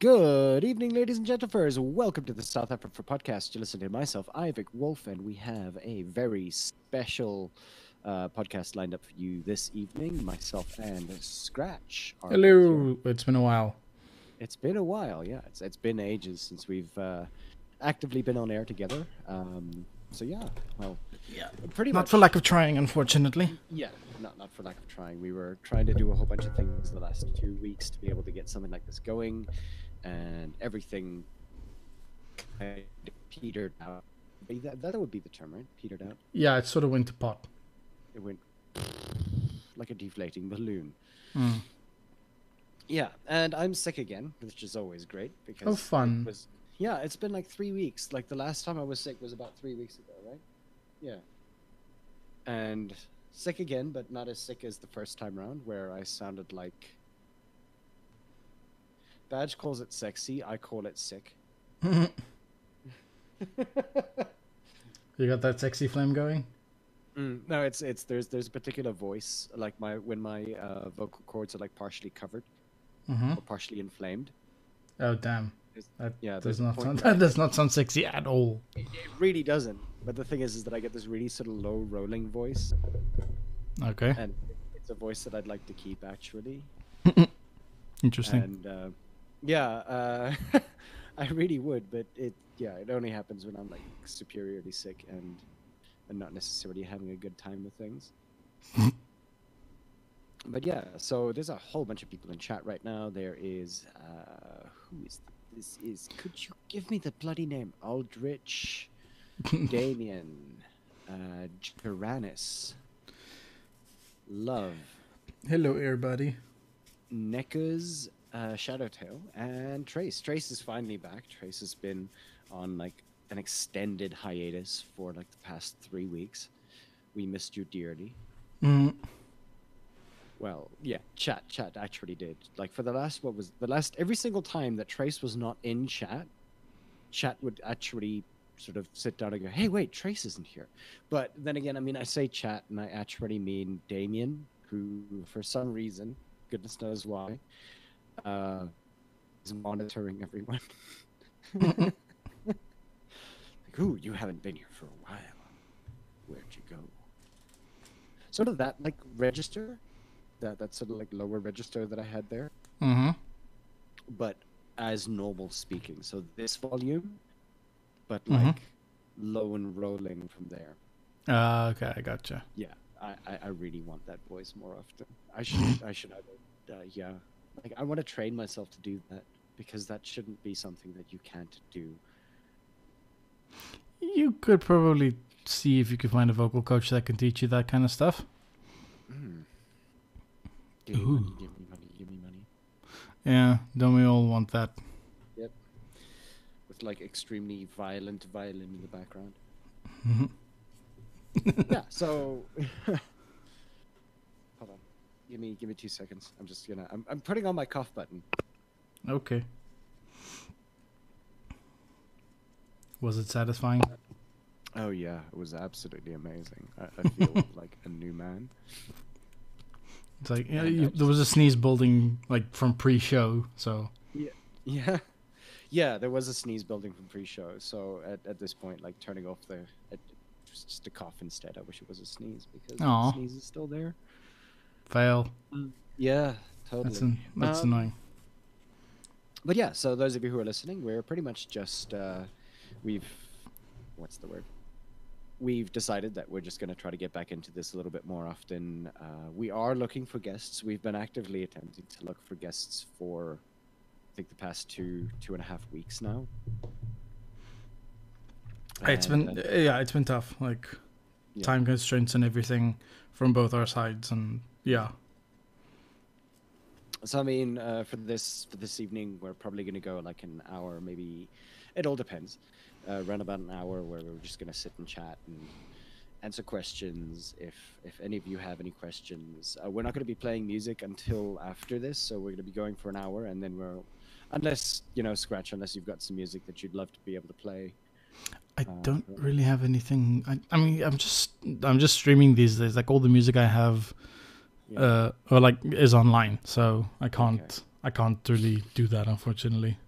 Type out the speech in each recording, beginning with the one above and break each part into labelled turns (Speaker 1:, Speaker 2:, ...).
Speaker 1: Good evening, ladies and gentlemen. Welcome to the South Africa for podcast. You're listening to myself, Ivik Wolf, and we have a very special uh, podcast lined up for you this evening. Myself and Scratch. are both here.
Speaker 2: Hello. It's been a while.
Speaker 1: It's been a while, yeah. It's, it's been ages since we've uh, actively been on air together. Um, so yeah, well,
Speaker 2: Yeah.
Speaker 1: pretty
Speaker 2: Not
Speaker 1: much.
Speaker 2: for lack of trying, unfortunately.
Speaker 1: Yeah, not not for lack of trying. We were trying to do a whole bunch of things the last two weeks to be able to get something like this going, and everything kind of petered out. That, that would be the term, right? Petered out.
Speaker 2: Yeah, it sort of went to pot.
Speaker 1: It went like a deflating balloon.
Speaker 2: Mm.
Speaker 1: Yeah, and I'm sick again, which is always great because
Speaker 2: Oh, fun.
Speaker 1: It was, yeah, it's been like three weeks. Like the last time I was sick was about three weeks ago, right? Yeah. And sick again, but not as sick as the first time round, where I sounded like. Badge calls it sexy. I call it sick.
Speaker 2: You got that sexy flame going?
Speaker 1: Mm, no, it's it's there's there's a particular voice like my when my uh, vocal cords are like partially covered
Speaker 2: Mm-hmm.
Speaker 1: or partially inflamed.
Speaker 2: Oh, damn.
Speaker 1: There's-
Speaker 2: That
Speaker 1: yeah,
Speaker 2: does
Speaker 1: there's
Speaker 2: not sound, that does not sound sexy at all.
Speaker 1: It, it really doesn't. But the thing is, is that I get this really sort of low rolling voice,
Speaker 2: Okay.
Speaker 1: and it's a voice that I'd like to keep actually.
Speaker 2: Interesting.
Speaker 1: And uh, yeah, uh, I really would, but it yeah, it only happens when I'm like superiorly sick and and not necessarily having a good time with things. but yeah, so there's a whole bunch of people in chat right now. There is uh, who is this? Is could you give me the bloody name? Aldrich. Damien, uh, Tyrannus, Love,
Speaker 2: Hello, everybody.
Speaker 1: Neckers, uh, Shadowtail, and Trace. Trace is finally back. Trace has been on like an extended hiatus for like the past three weeks. We missed you dearly.
Speaker 2: Mm.
Speaker 1: Well, yeah, chat, chat actually did. Like for the last, what was the last? Every single time that Trace was not in chat, chat would actually sort of sit down and go, "Hey, wait, Trace isn't here." But then again, I mean, I say chat, and I actually mean Damien, who for some reason, goodness knows why, uh, is monitoring everyone. like, ooh, you haven't been here for a while. Where'd you go? Sort of that like register, that that sort of like lower register that I had there,
Speaker 2: Mm-hmm.
Speaker 1: but as normal speaking. So this volume, but
Speaker 2: Mhm.
Speaker 1: like low and rolling from there.
Speaker 2: Uh, okay, I gotcha.
Speaker 1: Yeah, I, I, I really want that voice more often. I should I should either, uh, yeah, like I want to train myself to do that because that shouldn't be something that you can't do.
Speaker 2: You could probably see if you could find a vocal coach that can teach you that kind of stuff.
Speaker 1: Mm. Give me money,
Speaker 2: Ooh.
Speaker 1: give me money, give me money.
Speaker 2: Yeah, don't we all want that? Yep.
Speaker 1: With like extremely violent violin in the background.
Speaker 2: Mhm.
Speaker 1: yeah. So. Give me give me two seconds. I'm just gonna. I'm I'm putting on my cough button.
Speaker 2: Okay. Was it satisfying?
Speaker 1: Oh yeah, it was absolutely amazing. I, I feel like a new man.
Speaker 2: It's like yeah, you, there was a sneeze building like from pre-show, so
Speaker 1: Yeah. Yeah, yeah. there was a sneeze building from pre-show. So at, at this point, like turning off the, it was just a cough instead. I wish it was a sneeze because
Speaker 2: Aw.
Speaker 1: the sneeze is still there.
Speaker 2: Fail.
Speaker 1: Yeah, totally.
Speaker 2: That's an, that's
Speaker 1: Um,
Speaker 2: annoying.
Speaker 1: but yeah, so those of you who are listening, we're pretty much just uh, we've what's the word? We've decided that we're just going to try to get back into this a little bit more often. Uh, we are looking for guests. We've been actively attempting to look for guests for, I think, the past two two and a half weeks now.
Speaker 2: It's
Speaker 1: And,
Speaker 2: been
Speaker 1: uh,
Speaker 2: yeah, it's been tough. Like
Speaker 1: Yeah.
Speaker 2: time constraints and everything from both our sides, and yeah,
Speaker 1: So I mean, uh, for this for this evening, we're probably going to go like an hour, maybe. It all depends. Uh, around about an hour, where we're just going to sit and chat and answer questions. If if any of you have any questions, uh, we're not going to be playing music until after this, so we're going to be going for an hour, and then we're, unless you know, scratch, unless you've got some music that you'd love to be able to play.
Speaker 2: I
Speaker 1: Uh,
Speaker 2: don't really have anything. I, I mean, I'm just I'm just streaming these days. Like all the music I have,
Speaker 1: Yeah.
Speaker 2: uh, or like is online, so I can't I can't really do that unfortunately.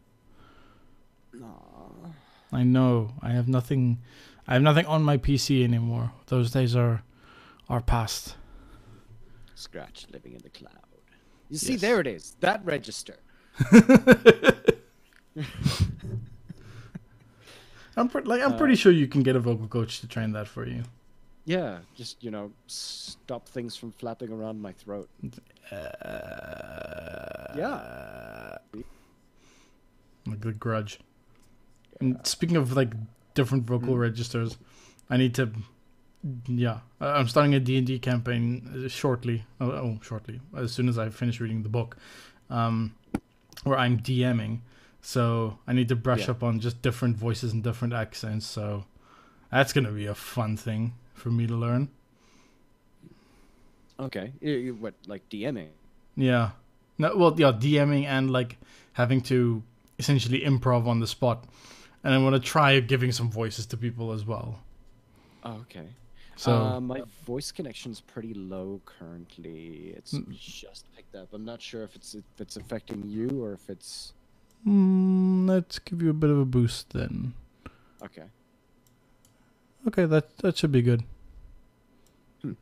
Speaker 1: Aw.
Speaker 2: I know. I have nothing. I have nothing on my PC anymore. Those days are are past.
Speaker 1: Scratch living in the cloud. You see,
Speaker 2: Yes.
Speaker 1: there it is. That register.
Speaker 2: I'm pre- like I'm pretty sure you can get a vocal coach to train that for you.
Speaker 1: Yeah, just you know, stop things from flapping around my throat. yeah.
Speaker 2: Like the grudge. And speaking of like different vocal registers, I need to. Yeah, I- I'm starting a D and D campaign uh, shortly. Oh, oh, shortly, as soon as I finish reading the book, um, where I'm DMing. So I need to brush
Speaker 1: Yeah.
Speaker 2: up on just different voices and different accents. So that's gonna be a fun thing for me to learn.
Speaker 1: Okay. You, you, what, like DMing?
Speaker 2: Yeah. No, well, yeah, DMing and like having to essentially improv on the spot, and I want to try giving some voices to people as well.
Speaker 1: Oh, okay.
Speaker 2: So
Speaker 1: uh, my voice connection's pretty low currently. It's
Speaker 2: Mm.
Speaker 1: just picked up. I'm not sure if it's if it's affecting you or if it's
Speaker 2: mm, let's give you a bit of a boost then.
Speaker 1: okay.
Speaker 2: Okay, that that should be good.
Speaker 1: Hmm.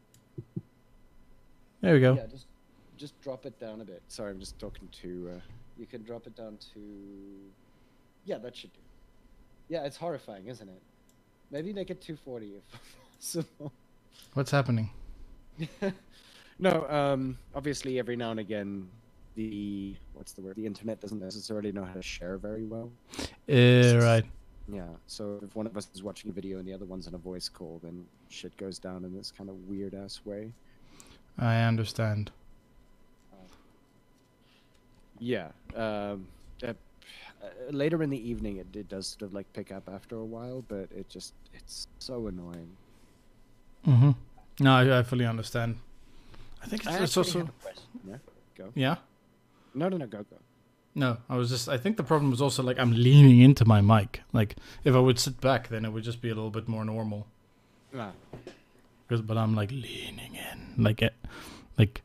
Speaker 2: There we go.
Speaker 1: Yeah, just just drop it down a bit. Sorry, I'm just talking to. Uh, you can drop it down to. Yeah, that should do. Yeah, it's horrifying, isn't it? Maybe make it 240 if possible.
Speaker 2: What's happening?
Speaker 1: no, um, obviously every now and again, the what's the word? The internet doesn't necessarily know how to share very well.
Speaker 2: Uh, right.
Speaker 1: Yeah, so if one of us is watching a video and the other one's on a voice call, then shit goes down in this kind of weird ass way.
Speaker 2: I understand.
Speaker 1: Yeah. Um, uh, uh, later in the evening, it, it does sort of like pick up after a while, but it just it's so annoying.
Speaker 2: Mm-hmm. No, I, I fully understand. I think it's,
Speaker 1: I
Speaker 2: it's also
Speaker 1: have a question. Yeah. Go.
Speaker 2: yeah.
Speaker 1: No, no, no. Go, go.
Speaker 2: No, I was just. I think the problem was also like I'm leaning into my mic. Like if I would sit back, then it would just be a little bit more normal.
Speaker 1: Ah,
Speaker 2: 'Cause- but I'm like leaning in, like it, like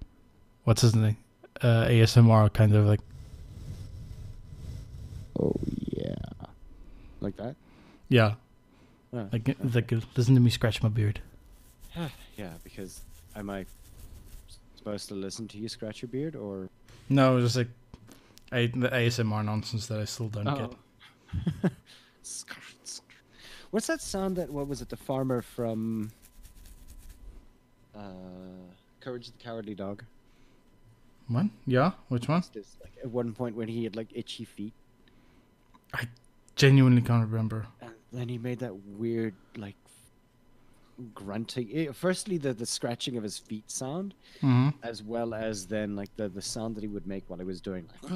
Speaker 2: what's his name? Uh, ASMR kind of like.
Speaker 1: Oh yeah. Like that.
Speaker 2: Yeah,
Speaker 1: Ah,
Speaker 2: like like listen to me scratch my beard.
Speaker 1: yeah, because am I supposed to listen to you scratch your beard or?
Speaker 2: No, just like I, the ASMR nonsense that I still don't get.
Speaker 1: Oh. What's that sound that what was it the farmer from uh Courage the Cowardly Dog?
Speaker 2: What? Yeah, which one?
Speaker 1: This, like, at one point when he had like itchy feet I
Speaker 2: Genuinely can't remember.
Speaker 1: and then he made that weird like grunting eh, firstly the the scratching of his feet sound
Speaker 2: hmm
Speaker 1: as well as then like the the sound that he would make while he was doing like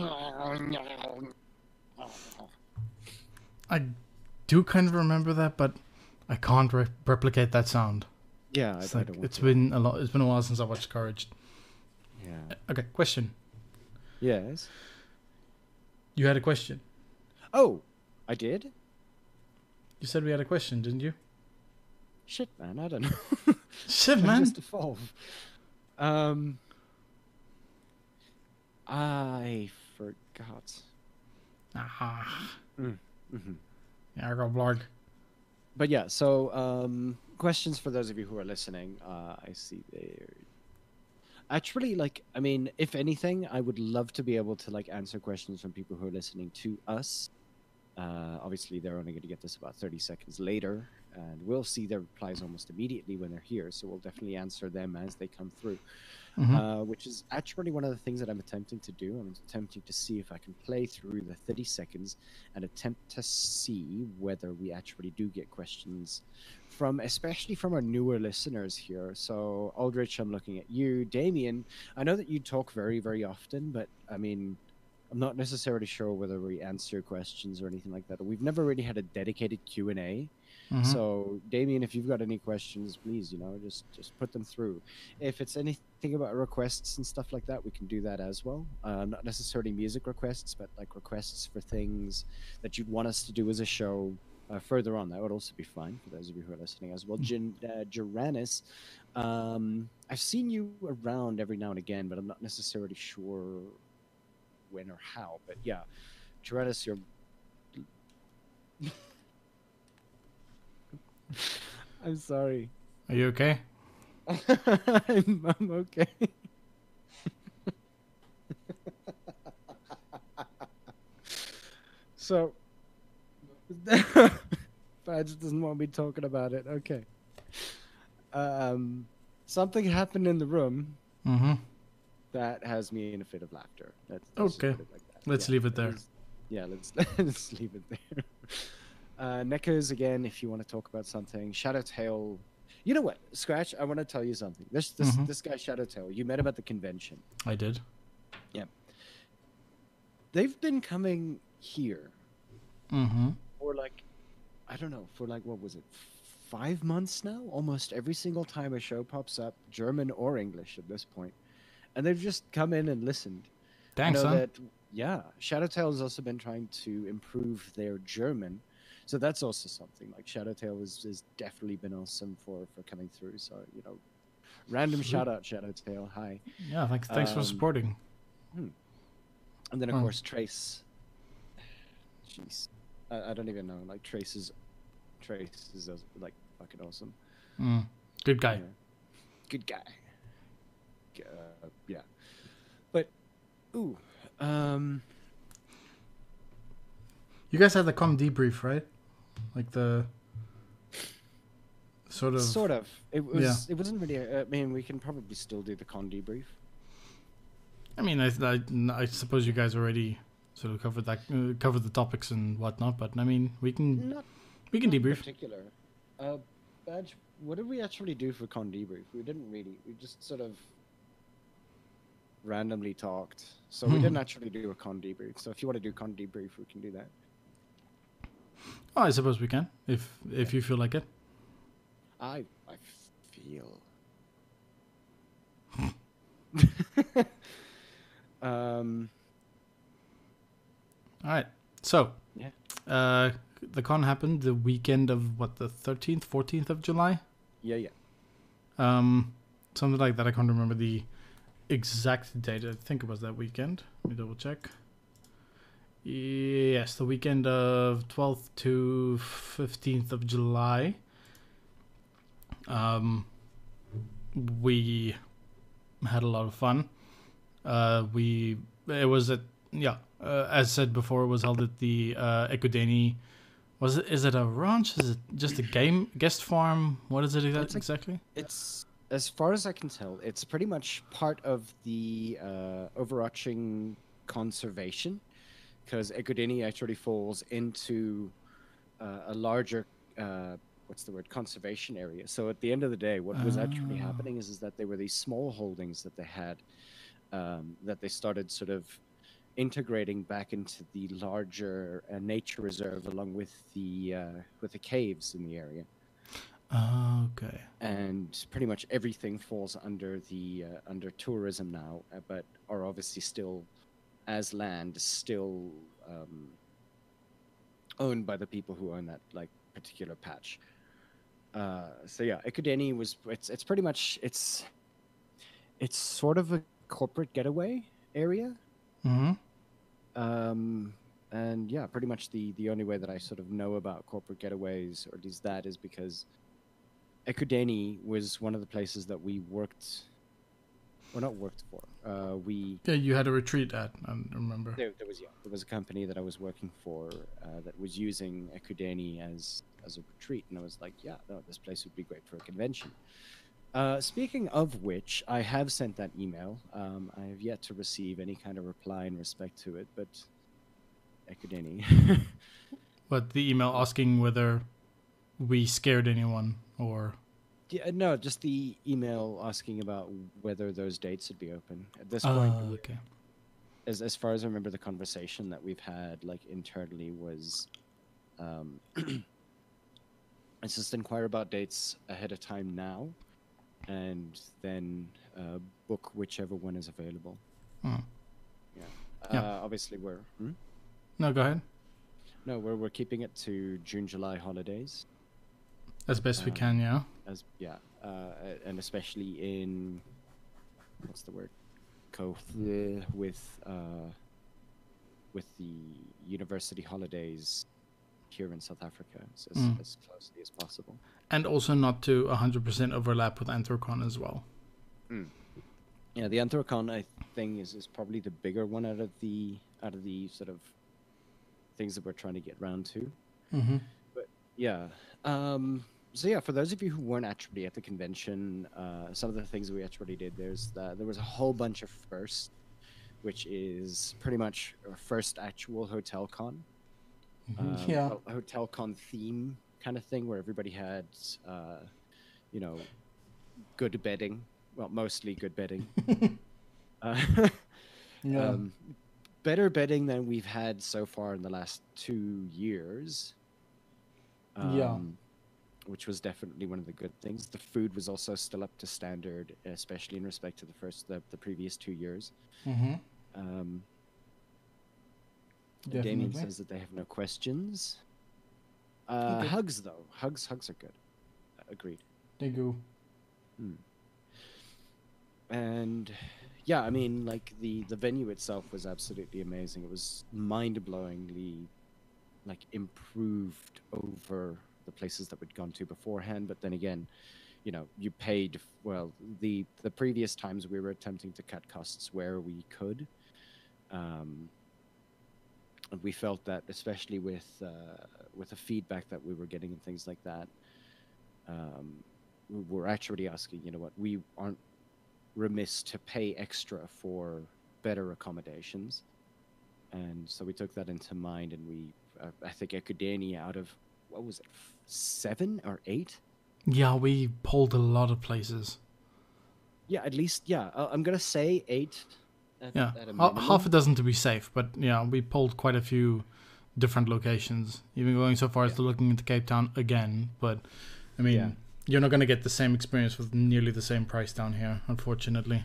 Speaker 2: I do kind of remember that, but I can't re- replicate that sound.
Speaker 1: yeah
Speaker 2: It's
Speaker 1: I, I
Speaker 2: like
Speaker 1: don't want
Speaker 2: it's
Speaker 1: to.
Speaker 2: been a lot. It's been a while since I watched Courage.
Speaker 1: yeah
Speaker 2: Okay, question.
Speaker 1: yes
Speaker 2: You had a question.
Speaker 1: oh I did
Speaker 2: You said we had a question, didn't you?
Speaker 1: Shit man I don't know
Speaker 2: Shit, man.
Speaker 1: just evolve. Um, I forgot.
Speaker 2: Ah,
Speaker 1: Mm-hmm.
Speaker 2: yeah, I got blog.
Speaker 1: But yeah, so um, questions for those of you who are listening. Uh, I see there. Actually, like, I mean, if anything, I would love to be able to like answer questions from people who are listening to us. Uh, obviously, they're only going to get this about 30 seconds later, and we'll see their replies almost immediately when they're here. So we'll definitely answer them as they come through.
Speaker 2: Mhm.
Speaker 1: uh, which is actually one of the things that I'm attempting to do. I'm attempting to see if I can play through the 30 seconds and attempt to see whether we actually do get questions from, especially from our newer listeners here. So, Aldrich, I'm looking at you. Damien, I know that you talk very, very often, but I mean, I'm not necessarily sure whether we answer questions or anything like that. We've never really had a dedicated Q and A.
Speaker 2: Mhm.
Speaker 1: So, Damien, if you've got any questions, please, you know, just just put them through. If it's anything about requests and stuff like that, we can do that as well. Uh, not necessarily music requests, but like requests for things that you'd want us to do as a show. Uh, further on, that would also be fine for those of you who are listening as well. Jin, uh, um, I've seen you around every now and again, but I'm not necessarily sure when or how. But yeah, Geranus, you're I'm sorry.
Speaker 2: Are you okay?
Speaker 1: I'm, I'm okay. so, Badge doesn't want me talking about it. Okay. Um, something happened in the room
Speaker 2: Mm-hmm.
Speaker 1: that has me in a fit of laughter. Let's, let's
Speaker 2: Okay.
Speaker 1: like.
Speaker 2: Let's leave it there.
Speaker 1: yeah, let's let's leave it there. Uh, Neckers again, if you want to talk about something. Shadowtail. You know what, Scratch? I want to tell you something. This this
Speaker 2: Mhm.
Speaker 1: this guy Shadowtail. You met him at the convention.
Speaker 2: I did. Yeah.
Speaker 1: They've been coming here
Speaker 2: Mm-hmm.
Speaker 1: for like, I don't know, for like what was it, five months now? Almost every single time a show pops up, German or English at this point, and they've just come in and listened. I
Speaker 2: Thanks,
Speaker 1: know
Speaker 2: son.
Speaker 1: that yeah, Shadowtail has also been trying to improve their German, so that's also something. Like Shadowtail has, has definitely been awesome for for coming through. So you know, random shout out Shadowtail, hi,
Speaker 2: Yeah, thanks. Thanks for
Speaker 1: Um,
Speaker 2: supporting.
Speaker 1: and then of
Speaker 2: Oh.
Speaker 1: course Trace. Jeez, I, I don't even know. Like Trace is, Trace is uh, like fucking awesome.
Speaker 2: Mm. Good guy.
Speaker 1: Yeah. Good guy. Uh, yeah, but ooh, um.
Speaker 2: You guys had the con debrief, right? Like the sort of.
Speaker 1: Sort of. It was.
Speaker 2: Yeah.
Speaker 1: It wasn't really. a- I mean, we can probably still do the con debrief.
Speaker 2: I mean, I, I, I suppose you guys already sort of covered that, uh, covered the topics and whatnot. But I mean, we can
Speaker 1: Not.
Speaker 2: we can
Speaker 1: not
Speaker 2: debrief.
Speaker 1: Particular. Uh, badge. What did we actually do for con debrief? We didn't really. We just sort of randomly talked. So we
Speaker 2: Hmm.
Speaker 1: didn't actually do a con debrief. So if you want to do con debrief, we can do that.
Speaker 2: Oh, I suppose we can if if you feel like it.
Speaker 1: I I feel. um.
Speaker 2: All right. So,
Speaker 1: Yeah.
Speaker 2: uh, the con happened the weekend of what the thirteenth, fourteenth of July.
Speaker 1: Yeah. Yeah.
Speaker 2: Um, something like that. I can't remember the exact date. I think it was that weekend. Let me double check. Yes, the weekend of 12th to 15th of July. Um, we had a lot of fun. Uh, we it was at yeah, uh, as said before, it was held at the uh, Ekudeni. Was it? Is it a ranch? Is it just a game guest farm? What is it
Speaker 1: It's like-
Speaker 2: exactly?
Speaker 1: It's as far as I can tell, it's pretty much part of the uh, overarching conservation, because Ekudeni actually falls into uh, a larger, uh, what's the word, conservation area. So at the end of the day, what was actually
Speaker 2: Ah.
Speaker 1: happening is, is that there were these small holdings that they had, um, that they started sort of integrating back into the larger uh, nature reserve, along with the uh, with the caves in the area
Speaker 2: Okay.
Speaker 1: and pretty much everything falls under the uh, under tourism now, uh, but are obviously still as land still um, owned by the people who own that like particular patch. Uh, so yeah, Ekudeni was it's it's pretty much it's it's sort of a corporate getaway area.
Speaker 2: Mm-hmm.
Speaker 1: Um, and yeah, pretty much the the only way that I sort of know about corporate getaways, or at least that, is because Ekudeni was one of the places that we worked, or not worked for. Uh, we
Speaker 2: Yeah, you had a retreat at. I remember.
Speaker 1: there, there was yeah, there was a company that I was working for uh, that was using Ekudeni as as a retreat, and I was like, yeah, no, this place would be great for a convention. Uh, speaking of which, I have sent that email. Um, I have yet to receive any kind of reply in respect to it, but Ekudeni.
Speaker 2: But the email asking whether we scared anyone or
Speaker 1: yeah, no, just the email asking about whether those dates would be open. At this point,
Speaker 2: okay.
Speaker 1: as as far as I remember, the conversation that we've had like internally was, um, let's just inquire about dates ahead of time now, and then uh, book whichever one is available.
Speaker 2: Hmm.
Speaker 1: Yeah.
Speaker 2: Yeah.
Speaker 1: Uh, obviously, we're hmm?
Speaker 2: No, go ahead.
Speaker 1: no, we're we're keeping it to June July holidays.
Speaker 2: As best we
Speaker 1: Um,
Speaker 2: can, yeah.
Speaker 1: as yeah, uh, and especially in what's the word, Koth with uh, with the university holidays here in South Africa as, as,
Speaker 2: Mm.
Speaker 1: as closely as possible.
Speaker 2: And also not to 100% overlap with Anthrocon as well.
Speaker 1: Yeah, the Anthrocon I think is, is probably the bigger one out of the out of the sort of things that we're trying to get round to.
Speaker 2: Mm-hmm.
Speaker 1: Yeah. Um, so yeah, for those of you who weren't actually at the convention, uh, some of the things we actually did. There's the, there was a whole bunch of first, which is pretty much our first actual hotel con. Um,
Speaker 2: yeah.
Speaker 1: a hotel con theme kind of thing where everybody had, uh, you know, good bedding. Well, mostly good bedding. uh,
Speaker 2: Yeah.
Speaker 1: um, better bedding than we've had so far in the last two years.
Speaker 2: Yeah.
Speaker 1: Which was definitely one of the good things. The food was also still up to standard, especially in respect to the first, the, the previous two years.
Speaker 2: mm-hmm.
Speaker 1: Um, Damien says that they have no questions. Uh,
Speaker 2: Okay.
Speaker 1: Hugs though, hugs, hugs are good. Agreed.
Speaker 2: They go.
Speaker 1: and yeah i mean like the the venue itself was absolutely amazing it was mind-blowingly like improved over the places that we'd gone to beforehand but then again you know you paid well the the previous times we were attempting to cut costs where we could um and we felt that especially with uh, with the feedback that we were getting and things like that um we we're actually asking you know what we aren't remiss to pay extra for better accommodations. And so we took that into mind, and we, uh, I think, Ekudeni out of what was it, seven or eight?
Speaker 2: Yeah, we pulled a lot of places.
Speaker 1: Yeah, at least, yeah. I'm gonna say eight. At,
Speaker 2: Yeah,
Speaker 1: at a
Speaker 2: half a dozen to be safe, but yeah, we pulled quite a few different locations. Even going so far as to looking into Cape Town again. But I mean,
Speaker 1: Yeah.
Speaker 2: you're not going to get the same experience with nearly the same price down here, unfortunately.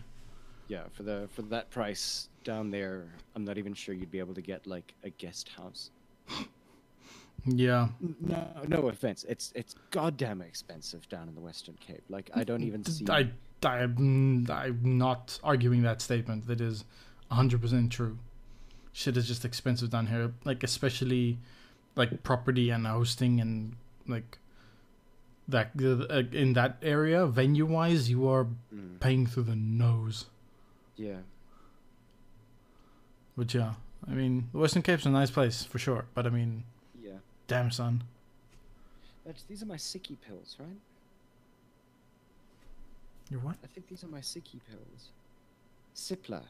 Speaker 1: Yeah, for the for that price down there, I'm not even sure you'd be able to get like a guest house.
Speaker 2: Yeah,
Speaker 1: No, no offense. It's it's goddamn expensive down in the Western Cape. Like I don't even see.
Speaker 2: I, I'm, I'm not arguing that statement. That is 100% true. Shit is just expensive down here, like especially like property and hosting and like that uh, in that area venue wise you are
Speaker 1: Mm,
Speaker 2: paying through the nose.
Speaker 1: yeah.
Speaker 2: But yeah, I mean the Western Cape's a nice place for sure. But I mean. Damn son,
Speaker 1: That's, these are my sicky pills, right?
Speaker 2: you're what?
Speaker 1: I think these are my sicky pills. Cipla.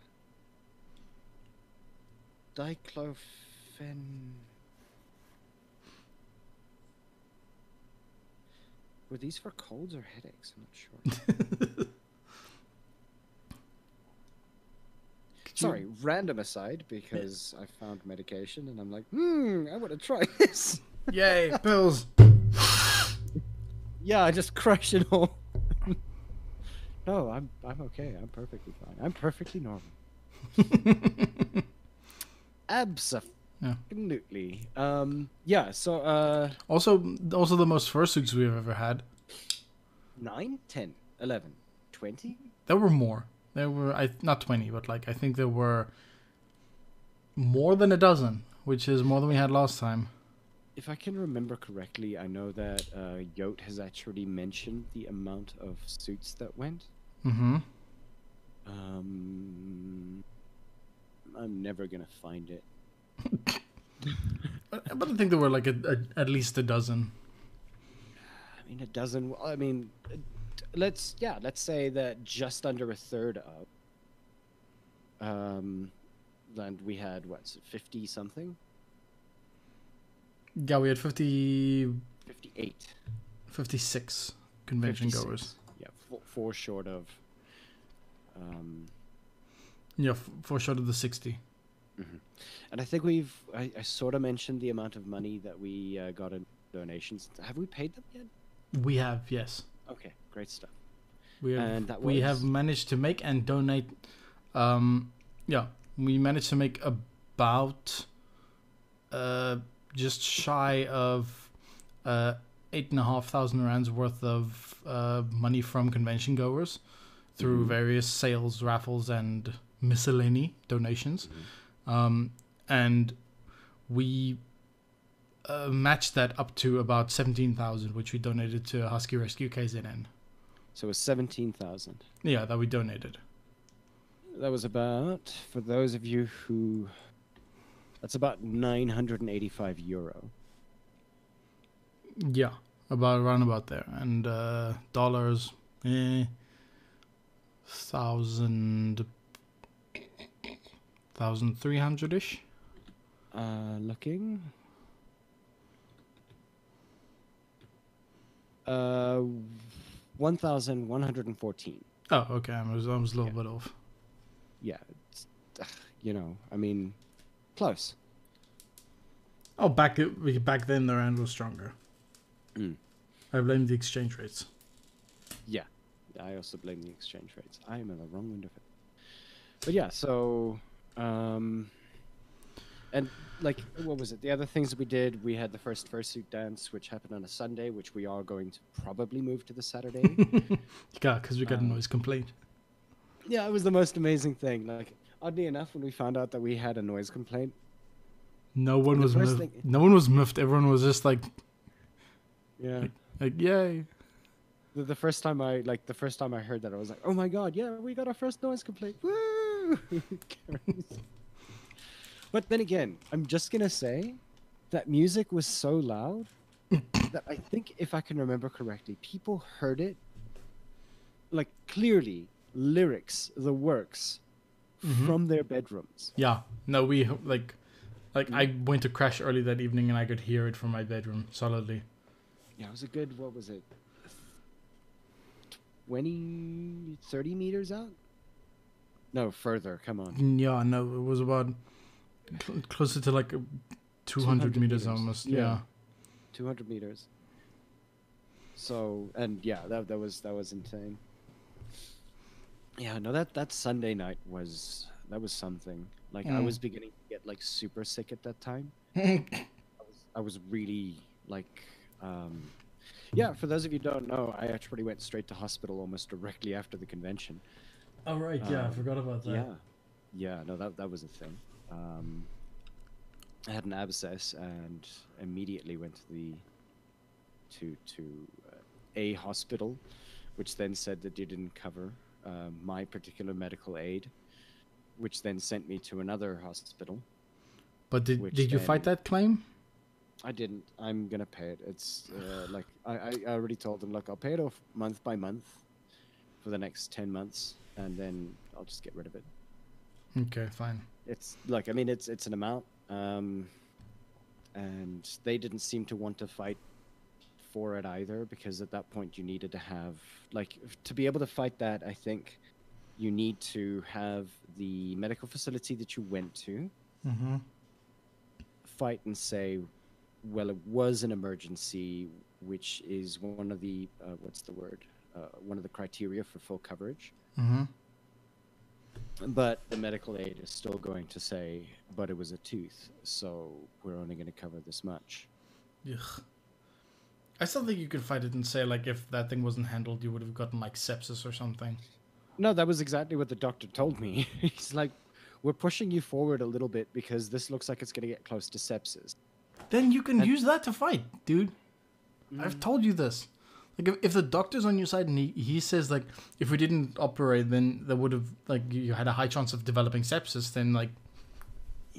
Speaker 1: Diclofen. Were these for colds or headaches? I'm not sure. Sorry, random aside, because I found medication and I'm like, hmm, I want to try this.
Speaker 2: Yay, pills.
Speaker 1: Yeah, I just crushed it all. no, I'm I'm okay. I'm perfectly fine. I'm perfectly normal. Absolutely. Um. Yeah. So. Uh.
Speaker 2: Also, also the most fursuits we've ever had.
Speaker 1: Nine, ten, eleven, twenty.
Speaker 2: There were more. There were I not twenty, but like I think there were more than a dozen, which is more than we had last time.
Speaker 1: If I can remember correctly, I know that uh, Yote has actually mentioned the amount of suits that went.
Speaker 2: Mm-hmm.
Speaker 1: Um. I'm never gonna find it.
Speaker 2: But I think there were like a, a, at least a dozen.
Speaker 1: I mean, a dozen. well, I mean, let's yeah, let's say that just under a third of. Um, and we had what fifty something,
Speaker 2: Yeah, we had 50,
Speaker 1: fifty-eight
Speaker 2: 56 convention
Speaker 1: 56.
Speaker 2: goers.
Speaker 1: Yeah, four, four short of. Um,
Speaker 2: Yeah, four short of the 60.
Speaker 1: and I think we've. I, I sort of mentioned the amount of money that we uh, got in donations. Have we paid them yet?
Speaker 2: We have, yes.
Speaker 1: Okay, great stuff.
Speaker 2: We have,
Speaker 1: And that
Speaker 2: we have managed to make and donate. Um, yeah, we managed to make about uh, just shy of uh, eight and a half thousand rands worth of uh, money from convention goers through
Speaker 1: Mhm.
Speaker 2: various sales, raffles, and miscellany donations. Um, and we uh, matched that up to about seventeen thousand, which we donated to Husky Rescue KZN.
Speaker 1: So it was seventeen thousand.
Speaker 2: Yeah, that we donated.
Speaker 1: That was about for those of you who. That's about nine hundred and eighty-five euro.
Speaker 2: Yeah, about around about there, and uh, dollars, eh, thousand, thousand three hundred ish.
Speaker 1: Uh, looking. Uh, one thousand one hundred and fourteen.
Speaker 2: Oh, okay, I was I was a little
Speaker 1: Yeah.
Speaker 2: bit off.
Speaker 1: Yeah, you know, I mean, close.
Speaker 2: Oh, back back then the rand was stronger.
Speaker 1: Mm.
Speaker 2: I blame the exchange rates.
Speaker 1: Yeah, I also blame the exchange rates. I am in the wrong of it. But yeah, so um, and like what was it? The other things that we did, we had the first fursuit dance, which happened on a Sunday, which we are going to probably move to the Saturday.
Speaker 2: Yeah, because we got a
Speaker 1: Um,
Speaker 2: noise complaint.
Speaker 1: yeah, it was the most amazing thing. Like oddly enough, when we found out that we had a noise complaint,
Speaker 2: No one was miffed.
Speaker 1: thing-
Speaker 2: No one was miffed. Everyone was just like,
Speaker 1: yeah.
Speaker 2: like, yay.
Speaker 1: The, the first time I like the first time I heard that I was like, "Oh my god, yeah, we got our first noise complaint!" Woo! But then again, I'm just gonna say that music was so loud that I think, if I can remember correctly, people heard it like clearly, lyrics, the works
Speaker 2: Mhm.
Speaker 1: from their bedrooms.
Speaker 2: Yeah. No, we like, like I went to crash early that evening and I could hear it from my bedroom solidly.
Speaker 1: Yeah, it was a good. What was it? 20, 30 meters out? No, further. Come on.
Speaker 2: Yeah. No, it was about cl- closer to like two hundred
Speaker 1: 200
Speaker 2: meters
Speaker 1: meters,
Speaker 2: almost.
Speaker 1: yeah.
Speaker 2: Yeah.
Speaker 1: 200 meters. So and yeah, that that was that was insane. Yeah, no, that that Sunday night was that was something. Like I
Speaker 2: Mm.
Speaker 1: was beginning to get like super sick at that time. I was I was really like, um, yeah. For those of you who don't know, I actually went straight to hospital almost directly after the convention.
Speaker 2: Oh right. Yeah, I
Speaker 1: Um,
Speaker 2: forgot about that.
Speaker 1: Yeah, yeah. No, that that was a thing. Um, I had an abscess and immediately went to the to to uh, a hospital, which then said that they didn't cover uh, my particular medical aid, which then sent me to another hospital.
Speaker 2: But did did you fight that claim?
Speaker 1: I didn't. I'm gonna pay it. It's uh, like I, I I already told them, look, I'll pay it off month by month for the next ten months, and then I'll just get rid of it.
Speaker 2: Okay, fine.
Speaker 1: It's like I mean it's it's an amount, um, and they didn't seem to want to fight for it either because at that point you needed to have like to be able to fight that I think you need to have the medical facility that you went to
Speaker 2: Mm-hmm.
Speaker 1: fight and say well it was an emergency which is one of the uh, what's the word uh, one of the criteria for full coverage
Speaker 2: Mm-hmm.
Speaker 1: But the medical aid is still going to say, but it was a tooth, so we're only going to cover this much.
Speaker 2: Ugh. I still think you could fight it and say like if that thing wasn't handled, you would have gotten like sepsis or something.
Speaker 1: No, that was exactly what the doctor told me. He's like, we're pushing you forward a little bit because this looks like it's going to get close to sepsis.
Speaker 2: Then you can
Speaker 1: And-
Speaker 2: use that to fight, dude. I've mm. told you this. Like if, if the doctor's on your side and he, he says like if we didn't operate then there would have like you had a high chance of developing sepsis then like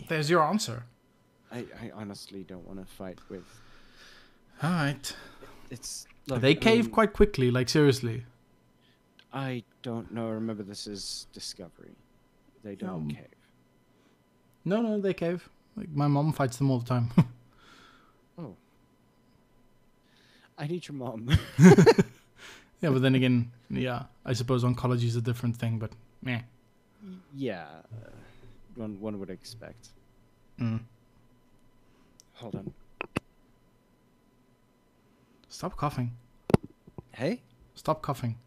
Speaker 2: there's your answer.
Speaker 1: I, I honestly don't want to fight with.
Speaker 2: All right.
Speaker 1: It's look,
Speaker 2: they
Speaker 1: I
Speaker 2: cave
Speaker 1: mean,
Speaker 2: quite quickly, like seriously.
Speaker 1: I don't know. Remember, this is Discovery. They don't
Speaker 2: Um,
Speaker 1: cave.
Speaker 2: No, no, they cave. Like my mom fights them all the time.
Speaker 1: Oh, I need your mom.
Speaker 2: yeah, but then again, yeah, I suppose oncology is a different thing, but meh.
Speaker 1: yeah, uh, one one would expect.
Speaker 2: Mm.
Speaker 1: Hold on.
Speaker 2: Stop coughing.
Speaker 1: Hey.
Speaker 2: Stop coughing.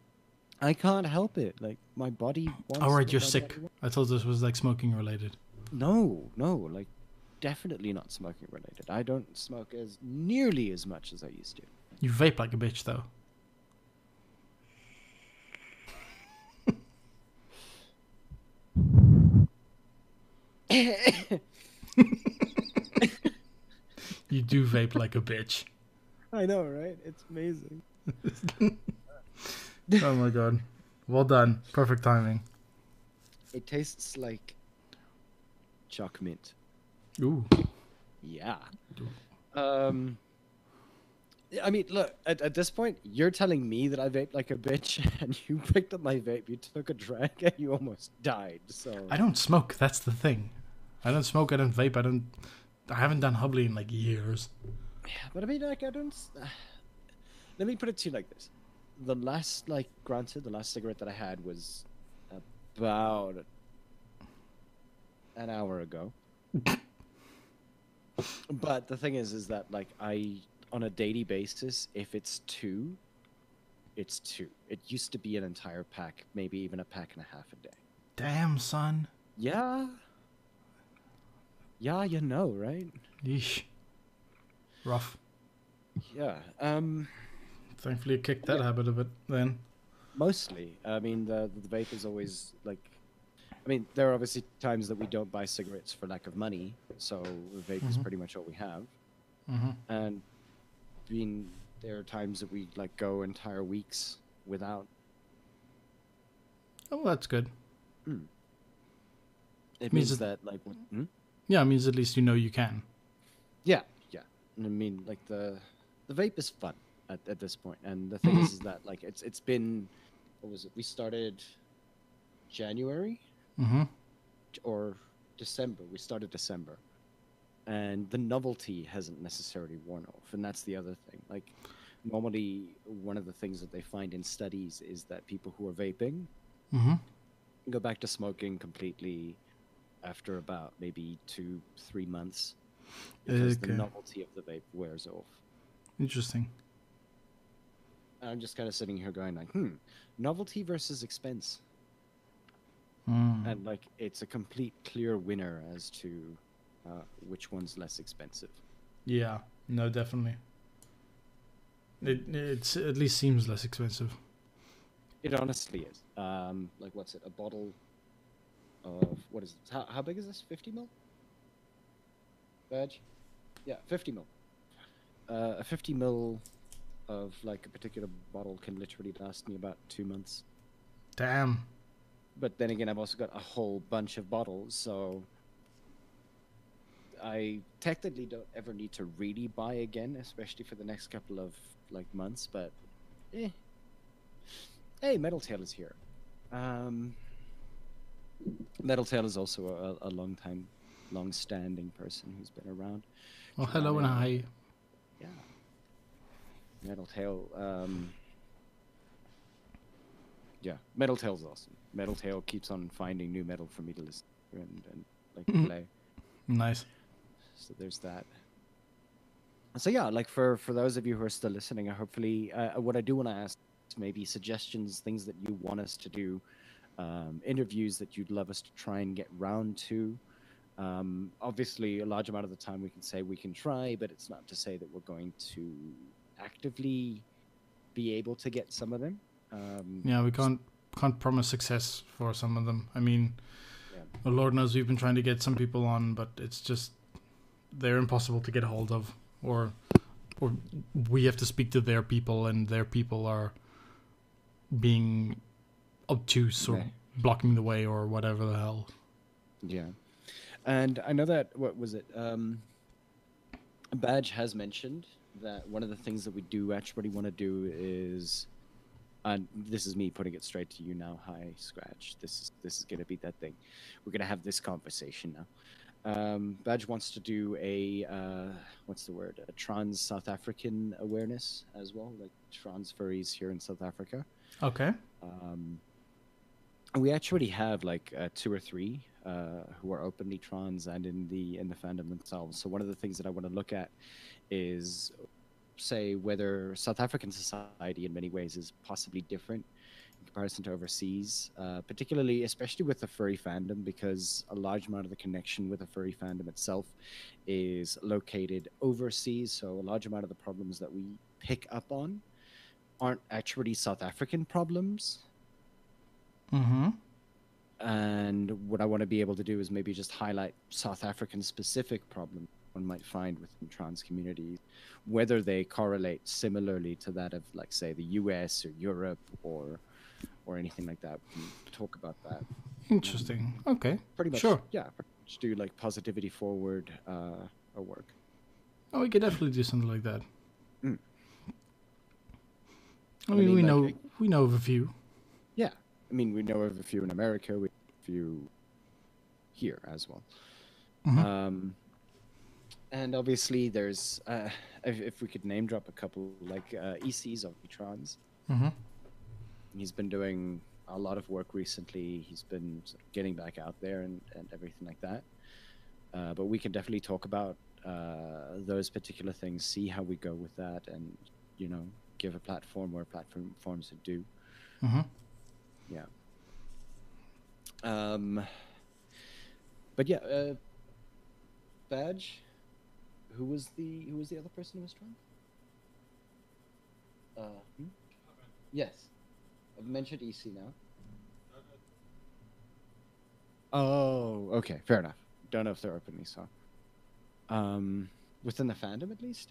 Speaker 1: I can't help it. Like my body wants.
Speaker 2: All right, you're sick. I thought this was like smoking related.
Speaker 1: No, no, like definitely not smoking related. I don't smoke as nearly as much as I used to.
Speaker 2: You vape like a bitch, though. You do vape like a bitch.
Speaker 1: I know, right? It's amazing.
Speaker 2: Oh my god. Well done. Perfect timing.
Speaker 1: It tastes like chalk mint.
Speaker 2: Ooh.
Speaker 1: Yeah. Um. I mean, look. At, at this point, you're telling me that I vape like a bitch, and you picked up my vape. You took a drag, and you almost died. So
Speaker 2: I don't smoke. That's the thing. I don't smoke. I don't vape. I don't. I haven't done hubbly in like years.
Speaker 1: Yeah, but I mean, like, I don't. s- uh, Let me put it to you like this: the last, like, granted, the last cigarette that I had was about an hour ago. but the thing is, is that like I, on a daily basis, if it's two, it's two. It used to be an entire pack, maybe even a pack and a half a day.
Speaker 2: Damn, son.
Speaker 1: Yeah. Yeah, you know, right?
Speaker 2: Yeesh. Rough.
Speaker 1: Yeah. Um.
Speaker 2: Thankfully, I kicked that
Speaker 1: Yeah.
Speaker 2: habit of it then.
Speaker 1: Mostly. I mean, the the vape is always like. I mean, there are obviously times that we don't buy cigarettes for lack of money, so vape is
Speaker 2: Mhm.
Speaker 1: pretty much all we have.
Speaker 2: Mm-hmm.
Speaker 1: And being there are times that we like go entire weeks without.
Speaker 2: Oh, that's good.
Speaker 1: It
Speaker 2: Means
Speaker 1: means
Speaker 2: that-
Speaker 1: that like. what- hmm?
Speaker 2: Yeah, it means at least you know you can.
Speaker 1: Yeah, yeah. And I mean, like the the vape is fun at, at this point, and the thing is, is that like it's it's been what was it? We started January
Speaker 2: Mm-hmm.
Speaker 1: or December. We started December, and the novelty hasn't necessarily worn off, and that's the other thing. Like normally, one of the things that they find in studies is that people who are vaping
Speaker 2: Mm-hmm.
Speaker 1: go back to smoking completely after about maybe two, three months because the novelty of the vape wears off.
Speaker 2: Interesting.
Speaker 1: And I'm just kind of sitting here going like, hmm, novelty versus expense,
Speaker 2: Mm.
Speaker 1: and like it's a complete clear winner as to uh, which one's less expensive.
Speaker 2: Yeah. No, definitely. It it's at least seems less expensive.
Speaker 1: It honestly is. Um, like what's it? A bottle of what is it? How, how big is this? Fifty mil. Badge. Yeah, fifty mil. Uh, a fifty mil of like a particular bottle can literally last me about two months.
Speaker 2: Damn.
Speaker 1: but then again, I've also got a whole bunch of bottles, so I technically don't ever need to really buy again, especially for the next couple of like months. But eh. Hey, Metal Tail is here. Um, Metal Tail is also a, a long time, long standing person who's been around.
Speaker 2: Well, hello and hi.
Speaker 1: Yeah. Metal Tail. Um, yeah, Metal Tail's awesome. Metal Tail keeps on finding new metal for me to listen to and, and like
Speaker 2: Mhm.
Speaker 1: play.
Speaker 2: Nice.
Speaker 1: So there's that. So yeah, like for for those of you who are still listening, uh, hopefully, uh, what I do want to ask is maybe suggestions, things that you want us to do, um, interviews that you'd love us to try and get round to. Um, obviously, a large amount of the time we can say we can try, but it's not to say that we're going to actively be able to get some of them. Um,
Speaker 2: Yeah, we can't can't promise success for some of them. I mean,
Speaker 1: Yeah.
Speaker 2: well, Lord knows we've been trying to get some people on, but it's just they're impossible to get a hold of, or or we have to speak to their people, and their people are being obtuse or
Speaker 1: Right.
Speaker 2: blocking the way or whatever the hell.
Speaker 1: Yeah, and I know that what was it? Um, Badge has mentioned that one of the things that we do actually want to do is, and this is me putting it straight to you now. Hi, Scratch. This is this is gonna be that thing. We're gonna have this conversation now. Um, Badge wants to do a uh, what's the word? A trans South African awareness as well, like trans furries here in South Africa.
Speaker 2: Okay.
Speaker 1: Um, we actually have like uh, two or three uh, who are openly trans and in the in the fandom themselves. So one of the things that I want to look at is say whether South African society in many ways is possibly different comparison to overseas, uh, particularly especially with the furry fandom because a large amount of the connection with the furry fandom itself is located overseas. So a large amount of the problems that we pick up on aren't actually South African problems.
Speaker 2: Mm-hmm.
Speaker 1: And what I want to be able to do is maybe just highlight South African specific problems one might find within trans communities, whether they correlate similarly to that of, like, say, the U.S. or Europe or or anything like that. We can talk about that.
Speaker 2: Interesting. Okay.
Speaker 1: Pretty much,
Speaker 2: Sure.
Speaker 1: yeah. much do like positivity forward uh, work.
Speaker 2: Oh, we could definitely do something like that.
Speaker 1: Mm.
Speaker 2: I
Speaker 1: I
Speaker 2: mean,
Speaker 1: mean,
Speaker 2: we
Speaker 1: like,
Speaker 2: know
Speaker 1: like-
Speaker 2: we know of a few.
Speaker 1: Yeah, I mean, we know of a few in America, we have a few here as well.
Speaker 2: Mhm.
Speaker 1: Um, and obviously, there's uh, if, if we could name drop a couple, like uh, EC's of Trans.
Speaker 2: hmm
Speaker 1: He's been doing a lot of work recently. He's been sort of getting back out there and, and everything like that. Uh, but we can definitely talk about uh, those particular things, see how we go with that, and you know, give a platform where platform forms are due.
Speaker 2: hmm Yeah.
Speaker 1: Um, but yeah, uh, badge. Who was the who was the other person who was drunk? Uh, hmm? yes, I've mentioned EC now. Oh, okay, fair enough. Don't know if they're openly so. Um, within the fandom at least.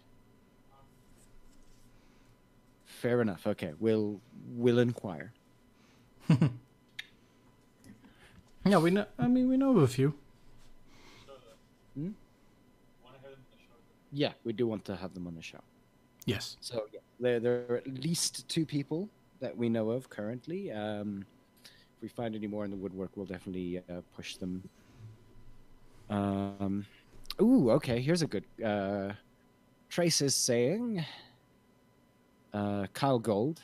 Speaker 1: Fair enough. Okay, we'll we'll inquire.
Speaker 2: Yeah, we know. I mean, we know of a few. Hmm?
Speaker 1: Yeah, we do want to have them on the show.
Speaker 2: Yes.
Speaker 1: So yeah, there there are at least two people that we know of currently. Um, if we find any more in the woodwork, we'll definitely uh, push them. Um, ooh, okay. Here's a good. Uh, Trace is saying. Uh, Kyle Gold.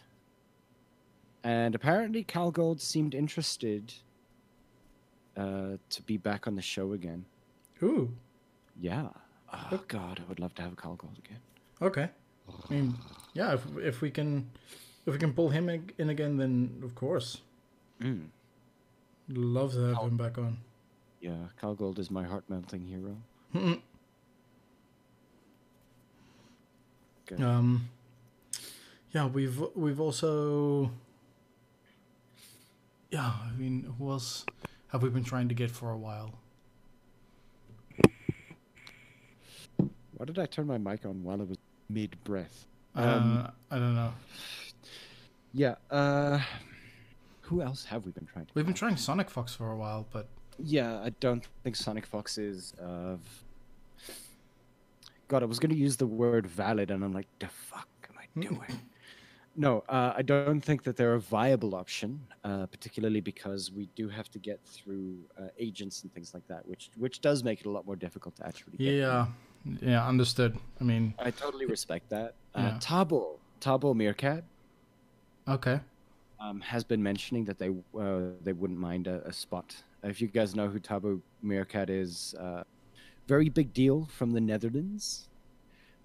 Speaker 1: And apparently, Kyle Gold seemed interested. Uh, to be back on the show again.
Speaker 2: Ooh.
Speaker 1: Yeah. Oh. God, I would love to have Kyle Gold again.
Speaker 2: Okay. I mean, yeah. If if we can, if we can pull him in again, then of course,
Speaker 1: Mm.
Speaker 2: love to have
Speaker 1: How-
Speaker 2: him back on.
Speaker 1: Yeah, Kyle Gold is my heart melting hero. Good.
Speaker 2: Um, yeah, we've we've also, yeah. I mean, who else have we been trying to get for a while?
Speaker 1: Why did I turn my mic on while I was mid breath?
Speaker 2: Uh,
Speaker 1: Um,
Speaker 2: I don't know.
Speaker 1: Yeah. Uh, who else have we been trying to?
Speaker 2: We've been trying Sonic Fox for a while, but
Speaker 1: Yeah, I don't think Sonic Fox is of. God, I was going to use the word valid, and I'm like, the fuck am I doing? no, uh, I don't think that they're a viable option, uh, particularly because we do have to get through uh, agents and things like that, which which does make it a lot more difficult to actually. Get
Speaker 2: yeah, yeah, understood. I mean,
Speaker 1: I totally respect that. Uh,
Speaker 2: Yeah.
Speaker 1: Tabo, Tabo Meerkat
Speaker 2: okay,
Speaker 1: um, has been mentioning that they uh, they wouldn't mind a, a spot. If you guys know who Tabu Meerkat is, uh, very big deal from the Netherlands.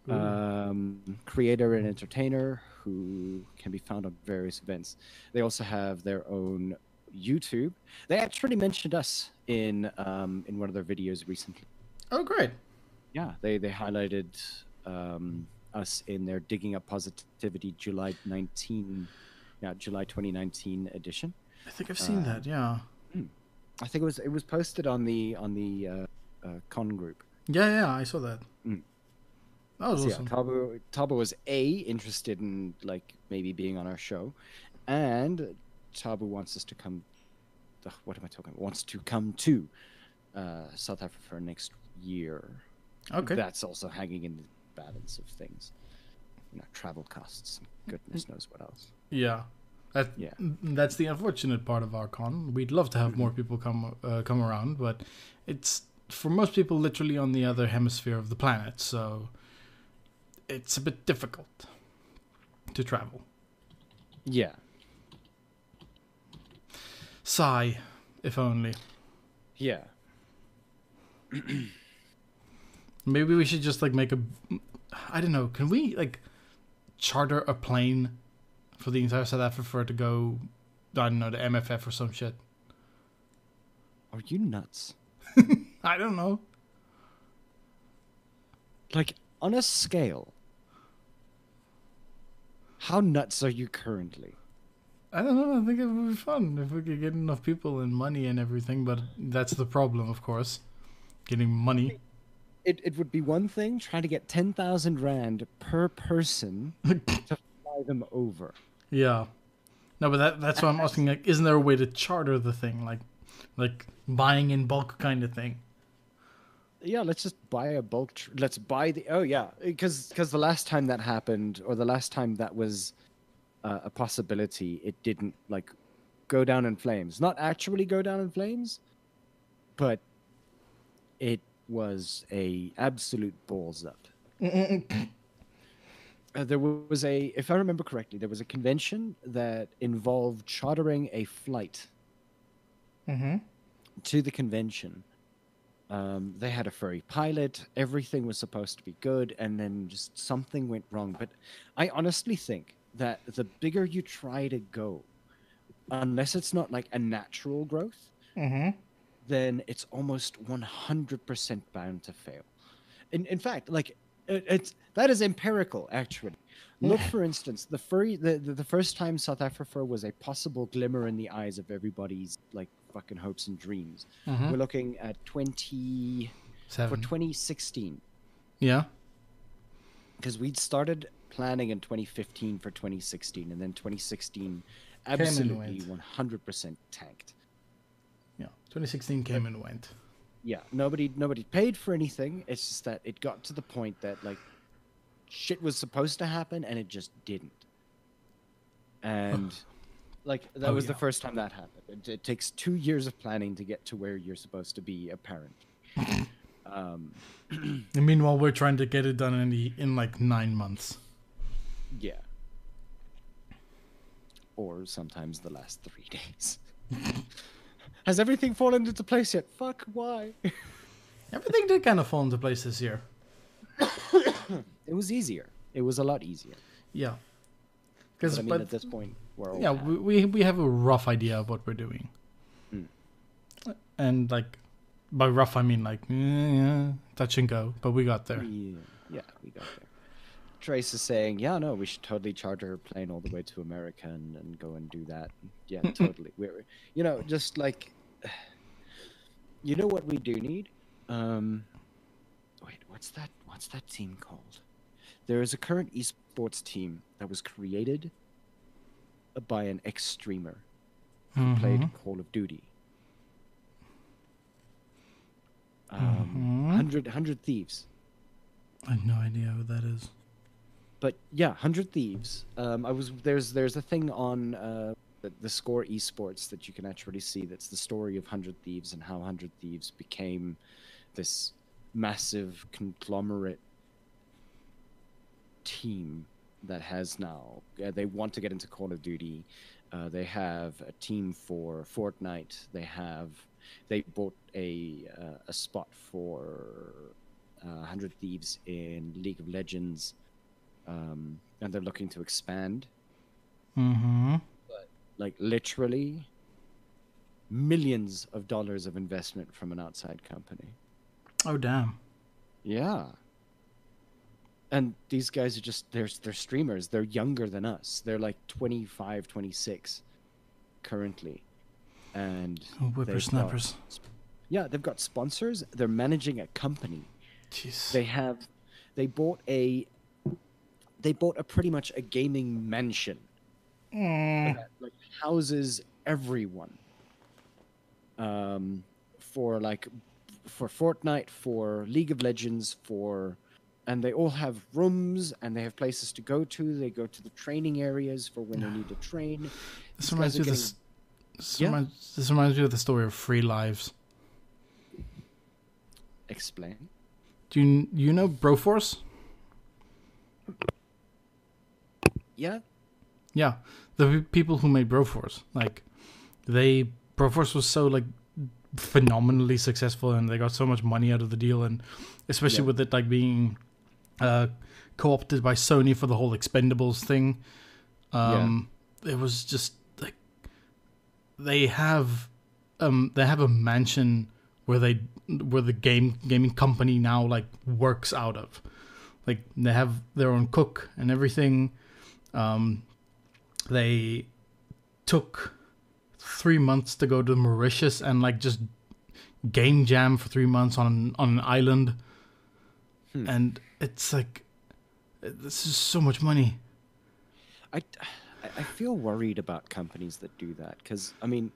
Speaker 1: Um, creator and entertainer who can be found on various events. They also have their own YouTube. They actually mentioned us in um, in one of their videos recently.
Speaker 2: oh great,
Speaker 1: Yeah, they they highlighted um, us in their digging up positivity July 19, yeah, July 2019 edition.
Speaker 2: I think I've seen
Speaker 1: Uh,
Speaker 2: that. Yeah,
Speaker 1: I think it was it was posted on the on the uh, uh, con group.
Speaker 2: yeah, yeah. I saw that.
Speaker 1: Mm.
Speaker 2: That was
Speaker 1: So,
Speaker 2: awesome.
Speaker 1: yeah, Tabo Tabo was a interested in like maybe being on our show, and Tabo wants us to come. ugh, what am I talking about? Wants to come to uh, South Africa next year.
Speaker 2: Okay.
Speaker 1: That's also hanging in the balance of things. You know, travel costs and goodness knows what else.
Speaker 2: Yeah. That,
Speaker 1: Yeah.
Speaker 2: That's the unfortunate part of our con. We'd love to have more people come uh, come around, but it's for most people literally on the other hemisphere of the planet, so it's a bit difficult to travel.
Speaker 1: Yeah.
Speaker 2: Sigh, if only.
Speaker 1: Yeah.
Speaker 2: Maybe we should just like make a I don't know, can we like charter a plane for the entire South Africa to go I don't know, the MFF or some shit.
Speaker 1: Are you nuts?
Speaker 2: I don't know.
Speaker 1: Like on a scale. How nuts are you currently?
Speaker 2: I don't know. I think it would be fun if we could get enough people and money and everything. But that's the problem, of course, getting money.
Speaker 1: it, it would be one thing trying to get 10,000 rand per person to fly them over.
Speaker 2: Yeah. No, but that that's what I'm asking. Like, isn't there a way to charter the thing, like, like buying in bulk kind of thing?
Speaker 1: Yeah, let's just buy a bulk. Tr- let's buy the. Oh yeah, because because the last time that happened, or the last time that was uh, a possibility, it didn't like go down in flames. Not actually go down in flames, but it was a absolute balls up. Uh, there was a, if I remember correctly, there was a convention that involved chartering a flight
Speaker 2: Mm-hmm.
Speaker 1: to the convention. Um, they had a furry pilot. Everything was supposed to be good, and then just something went wrong. But I honestly think that the bigger you try to go, unless it's not like a natural growth,
Speaker 2: Mm-hmm.
Speaker 1: then it's almost 100% bound to fail. In, in fact, like it, it's that is empirical actually. Look for instance, the furry the, the, the first time South Africa was a possible glimmer in the eyes of everybody's like fucking hopes and dreams.
Speaker 2: Mhm.
Speaker 1: We're looking at 20 for 2016
Speaker 2: yeah.
Speaker 1: because we'd started planning in 2015 for 2016 and then 2016 absolutely 100% tanked.
Speaker 2: Yeah. 2016 came and went.
Speaker 1: Yeah. Nobody nobody paid for anything. It's just that it got to the point that like shit was supposed to happen and it just didn't. And like that
Speaker 2: Oh,
Speaker 1: was the first time that happened. It, it takes two years of planning to get to where you're supposed to be apparently. Um
Speaker 2: And meanwhile, we're trying to get it done in the in like nine months.
Speaker 1: yeah. Or sometimes the last three days has everything fallen into place yet fuck why
Speaker 2: Everything did kind of fall into place this year.
Speaker 1: it was easier it was a lot easier
Speaker 2: Yeah. Because
Speaker 1: i mean at this point we're all
Speaker 2: yeah, we, we we have a rough idea of what we're doing,
Speaker 1: Mm.
Speaker 2: and like by rough I mean like eh, yeah, touch and go, but we got there.
Speaker 1: Yeah, yeah, we got there. Trace is saying, yeah, no, we should totally charter a plane all the way to America and, and go and do that. Yeah, totally. We're, you know, just like, you know what we do need? Um, wait, what's that? What's that team called? There is a current esports team that was created by an ex-streamer who played
Speaker 2: Mhm.
Speaker 1: Call of Duty. Um,
Speaker 2: Mhm.
Speaker 1: 100, 100 Thieves.
Speaker 2: I have no idea who that is.
Speaker 1: but yeah, Hundred Thieves. Um, I was there's there's a thing on uh, the, the Score Esports that you can actually see. That's the story of Hundred Thieves and how Hundred Thieves became this massive conglomerate team that has now. Uh, they want to get into Call of Duty. Uh, they have a team for Fortnite. They have they bought a uh, a spot for uh, Hundred Thieves in League of Legends um, and they're looking to expand.
Speaker 2: Mm-hmm.
Speaker 1: Like literally millions of dollars of investment from an outside company.
Speaker 2: Oh damn.
Speaker 1: Yeah. And these guys are just they're they're streamers. They're younger than us. They're like 25, 26 currently. And
Speaker 2: Oh,
Speaker 1: got-
Speaker 2: whippersnappers.
Speaker 1: yeah, they've got sponsors. They're managing a company.
Speaker 2: Jeez.
Speaker 1: they have they bought a they bought a pretty much a gaming mansion
Speaker 2: Mm.
Speaker 1: that like houses everyone um for like for Fortnite for League of Legends for and they all have rooms and they have places to go to they go to the training areas for when they need to train
Speaker 2: This
Speaker 1: These
Speaker 2: reminds me of this. This,
Speaker 1: Yeah.
Speaker 2: reminds, this reminds me of the story of Free Lives.
Speaker 1: explain
Speaker 2: Do you you know Broforce?
Speaker 1: yeah
Speaker 2: Yeah, the people who made Broforce, like they Broforce was so like phenomenally successful, and they got so much money out of the deal, and especially
Speaker 1: Yeah.
Speaker 2: with it like being uh, co-opted by Sony for the whole Expendables thing. Um, It was just like they have um they have a mansion where they where the game gaming company now like works out of. Like they have their own cook and everything. Um, they took three months to go to Mauritius and like just game jam for three months on on an island.
Speaker 1: Hmm.
Speaker 2: and it's like this is so much money.
Speaker 1: I, I feel worried about companies that do that because I mean,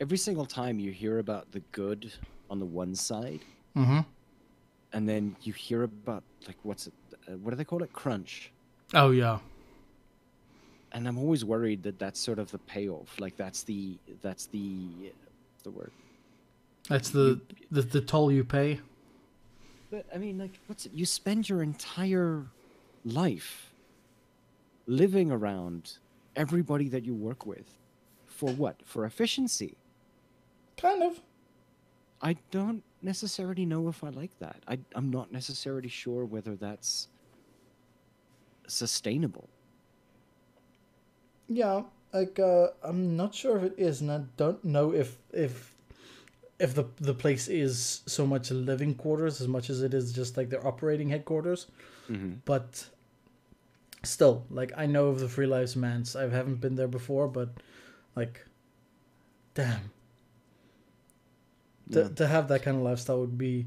Speaker 1: every single time you hear about the good on the one side,
Speaker 2: Mm-hmm.
Speaker 1: and then you hear about like what's it? Uh, what do they call it? Crunch.
Speaker 2: Oh yeah,
Speaker 1: And I'm always worried that that's sort of the payoff. Like that's the that's the the word.
Speaker 2: that's the the, the toll you pay.
Speaker 1: But I mean, like, what's it? You spend your entire life living around everybody that you work with for what? For efficiency.
Speaker 2: Kind of.
Speaker 1: I don't necessarily know if I like that. I, I'm not necessarily sure whether that's sustainable.
Speaker 2: Yeah, like uh, I'm not sure if it is, and I don't know if if if the the place is so much living quarters as much as it is just like their operating headquarters.
Speaker 1: Mm-hmm.
Speaker 2: But still, like I know of the Free Lives Manse. I haven't been there before, but like, damn, to
Speaker 1: Yeah.
Speaker 2: to have that kind of lifestyle would be,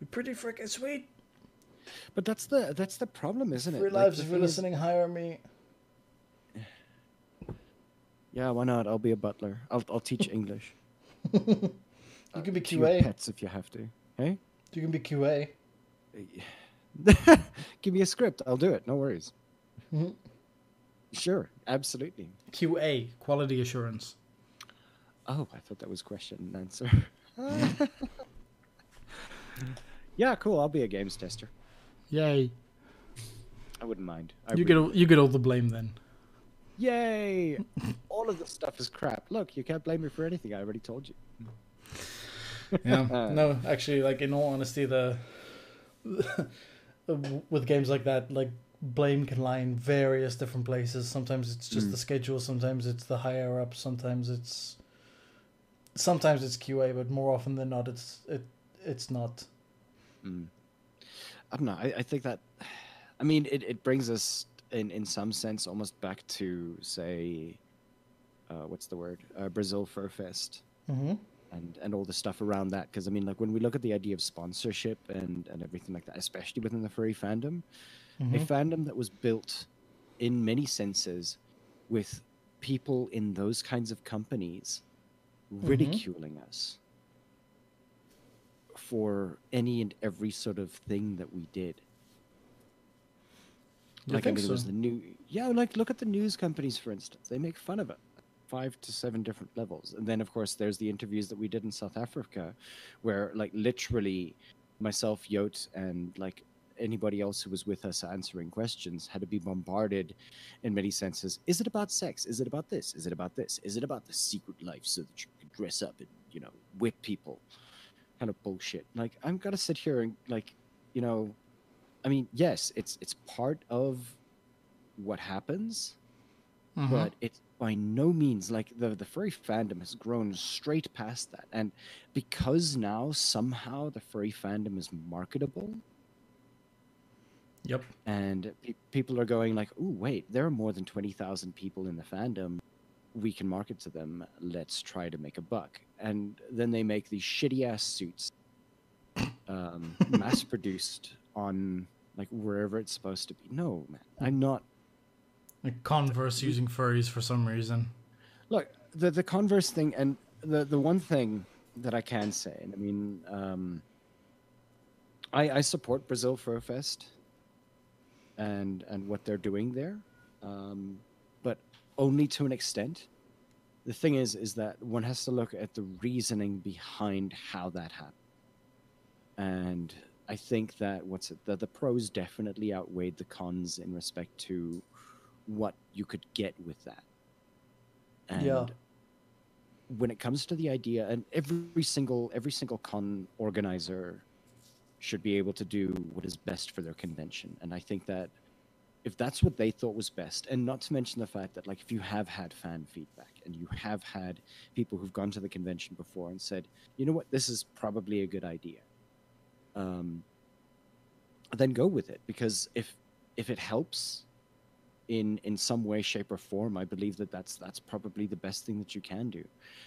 Speaker 2: be pretty freaking sweet.
Speaker 1: But that's the that's the problem, isn't it?
Speaker 2: Free Lives,
Speaker 1: the
Speaker 2: if you're
Speaker 1: thing is-
Speaker 2: listening, hire me.
Speaker 1: Yeah, why not? I'll be a butler. I'll I'll teach English.
Speaker 2: You can be
Speaker 1: to your
Speaker 2: QA.
Speaker 1: pets if you have to. Hey,
Speaker 2: You can be QA.
Speaker 1: give me a script. I'll do it. No worries.
Speaker 2: Mhm.
Speaker 1: Sure, absolutely.
Speaker 2: QA, quality assurance.
Speaker 1: Oh, I thought that was question and answer. yeah, cool. I'll be a games tester.
Speaker 2: Yay!
Speaker 1: I wouldn't mind. I
Speaker 2: You
Speaker 1: really
Speaker 2: get all, you get all the blame then.
Speaker 1: Yay! All of this stuff is crap. Look, you can't blame me for anything. I already told you.
Speaker 2: Yeah. no, actually, like in all honesty, the with games like that, like blame can lie in various different places. Sometimes it's just
Speaker 1: Mm.
Speaker 2: the schedule. Sometimes it's the higher up. Sometimes it's sometimes it's QA, but more often than not, it's it it's not.
Speaker 1: Mm. I don't know. I, I think that, I mean, it, it brings us in in some sense almost back to say, uh, what's the word? Uh, Brazil Fur Fest.
Speaker 2: Mm-hmm.
Speaker 1: and and all the stuff around that because i mean like when we look at the idea of sponsorship and and everything like that especially within the furry fandom a
Speaker 2: Mhm.
Speaker 1: fandom that was built in many senses with people in those kinds of companies ridiculing us for any and every sort of thing that we did
Speaker 2: You
Speaker 1: like
Speaker 2: think
Speaker 1: I mean,
Speaker 2: so?
Speaker 1: it was the new yeah like look at the news companies for instance they make fun of it five to seven different levels. And then of course there's the interviews that we did in south africa where like literally myself Yot, and like anybody else who was with us answering questions had to be bombarded in many senses. Is it about sex? Is it about this? Is it about this? Is it about the secret life so that you can dress up and you know whip people? Kind of bullshit. Like i'm gonna sit here and like you know I mean, yes, it's it's part of what happens,
Speaker 2: Mhm.
Speaker 1: but it's by no means like the the furry fandom has grown straight past that. And because now somehow the furry fandom is marketable,
Speaker 2: Yep.
Speaker 1: and pe- people are going like, oh wait, there are more than twenty thousand people in the fandom. We can market to them. Let's try to make a buck." And then they make these shitty ass suits, um, mass produced on like wherever it's supposed to be. No, man, I'm not.
Speaker 2: Like Converse using furries for some reason.
Speaker 1: Look, the the Converse thing, and the the one thing that I can say, and I mean, um, I I support Brazil Fur Fest, and and what they're doing there, um, but only to an extent. The thing is, is that one has to look at the reasoning behind how that happened, and I think that what's it, the the pros definitely outweighed the cons in respect to what you could get with that. And
Speaker 2: Yeah.
Speaker 1: when it comes to the idea, and every single every single con organizer should be able to do what is best for their convention. And I think that if that's what they thought was best, and not to mention the fact that like if you have had fan feedback and you have had people who've gone to the convention before and said, you know what, this is probably a good idea, um, then go with it because if if it helps in in some way shape or form i believe that that's that's probably the best thing that you can do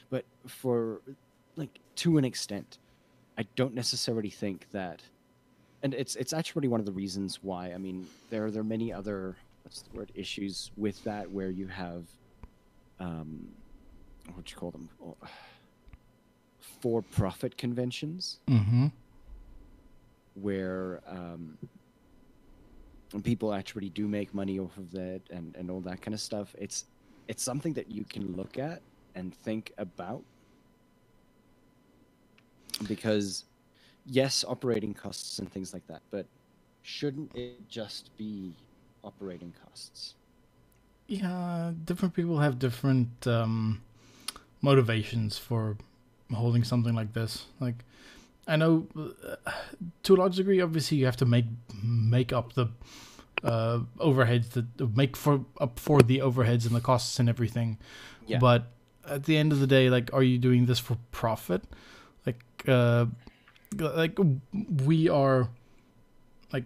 Speaker 1: but for like to an extent i don't necessarily think that and it's it's actually one of the reasons why. I mean, there are there are many other what's the word issues with that where you have, um, what you call them, for profit conventions
Speaker 2: Mm-hmm.
Speaker 1: where um, people actually do make money off of that and, and all that kind of stuff. It's it's something that you can look at and think about because yes, operating costs and things like that, but shouldn't it just be operating costs?
Speaker 2: Yeah, different people have different um, motivations for holding something like this. Like, I know uh, to a large degree, obviously, you have to make make up the uh, overheads that make for up for the overheads and the costs and everything.
Speaker 1: Yeah.
Speaker 2: But at the end of the day, like, are you doing this for profit? Like, uh, like we are like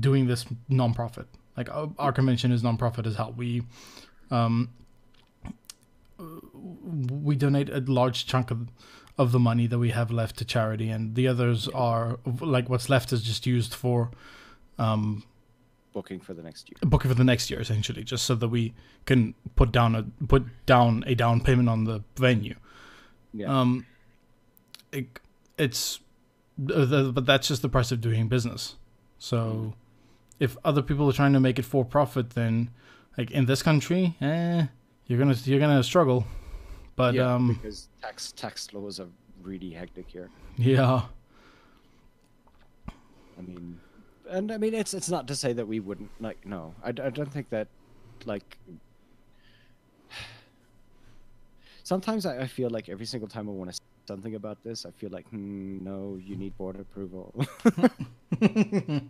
Speaker 2: doing this non-profit. Like our, our convention is non-profit as hell. We um we donate a large chunk of of the money that we have left to charity, and the others are like what's left is just used for um
Speaker 1: Booking for the next year.
Speaker 2: booking for the next year, essentially, just so that we can put down a put down a down payment on the venue.
Speaker 1: Yeah.
Speaker 2: Um, it, it's uh, but that's just the price of doing business. So, if other people are trying to make it for profit, then like in this country, eh, you're gonna you're gonna struggle. But
Speaker 1: yeah,
Speaker 2: um,
Speaker 1: because tax tax laws are really hectic here.
Speaker 2: yeah,
Speaker 1: I mean, and I mean, it's it's not to say that we wouldn't like. No, I, I don't think that, like. Sometimes I, I feel like every single time I want to say something about this, I feel like, hmm, no, you need board approval.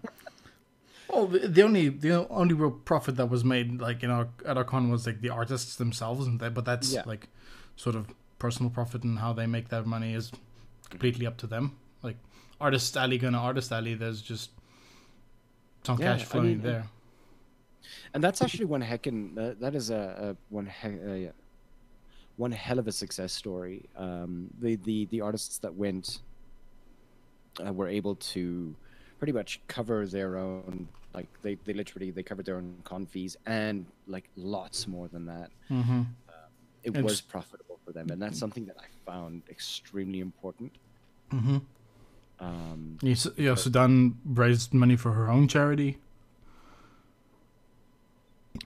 Speaker 2: Well, the, the only the only real profit that was made like in our at our con was like the artists themselves, and that, but that's
Speaker 1: Yeah.
Speaker 2: like sort of personal profit and how they make their money is completely up to them. Like artist alley gonna artist alley, there's just some
Speaker 1: Yeah,
Speaker 2: cash
Speaker 1: I
Speaker 2: flowing
Speaker 1: mean,
Speaker 2: there.
Speaker 1: and that's actually one heckin' uh, that is a, a one uh, yeah, one hell of a success story. Um, the the the artists that went uh, were able to pretty much cover their own like they, they literally they covered their own con fees and like lots more than that.
Speaker 2: Mm-hmm.
Speaker 1: It was profitable for them, and that's something that I found extremely important.
Speaker 2: Mm-hmm.
Speaker 1: Um,
Speaker 2: yeah, Sudan raised money for her own charity.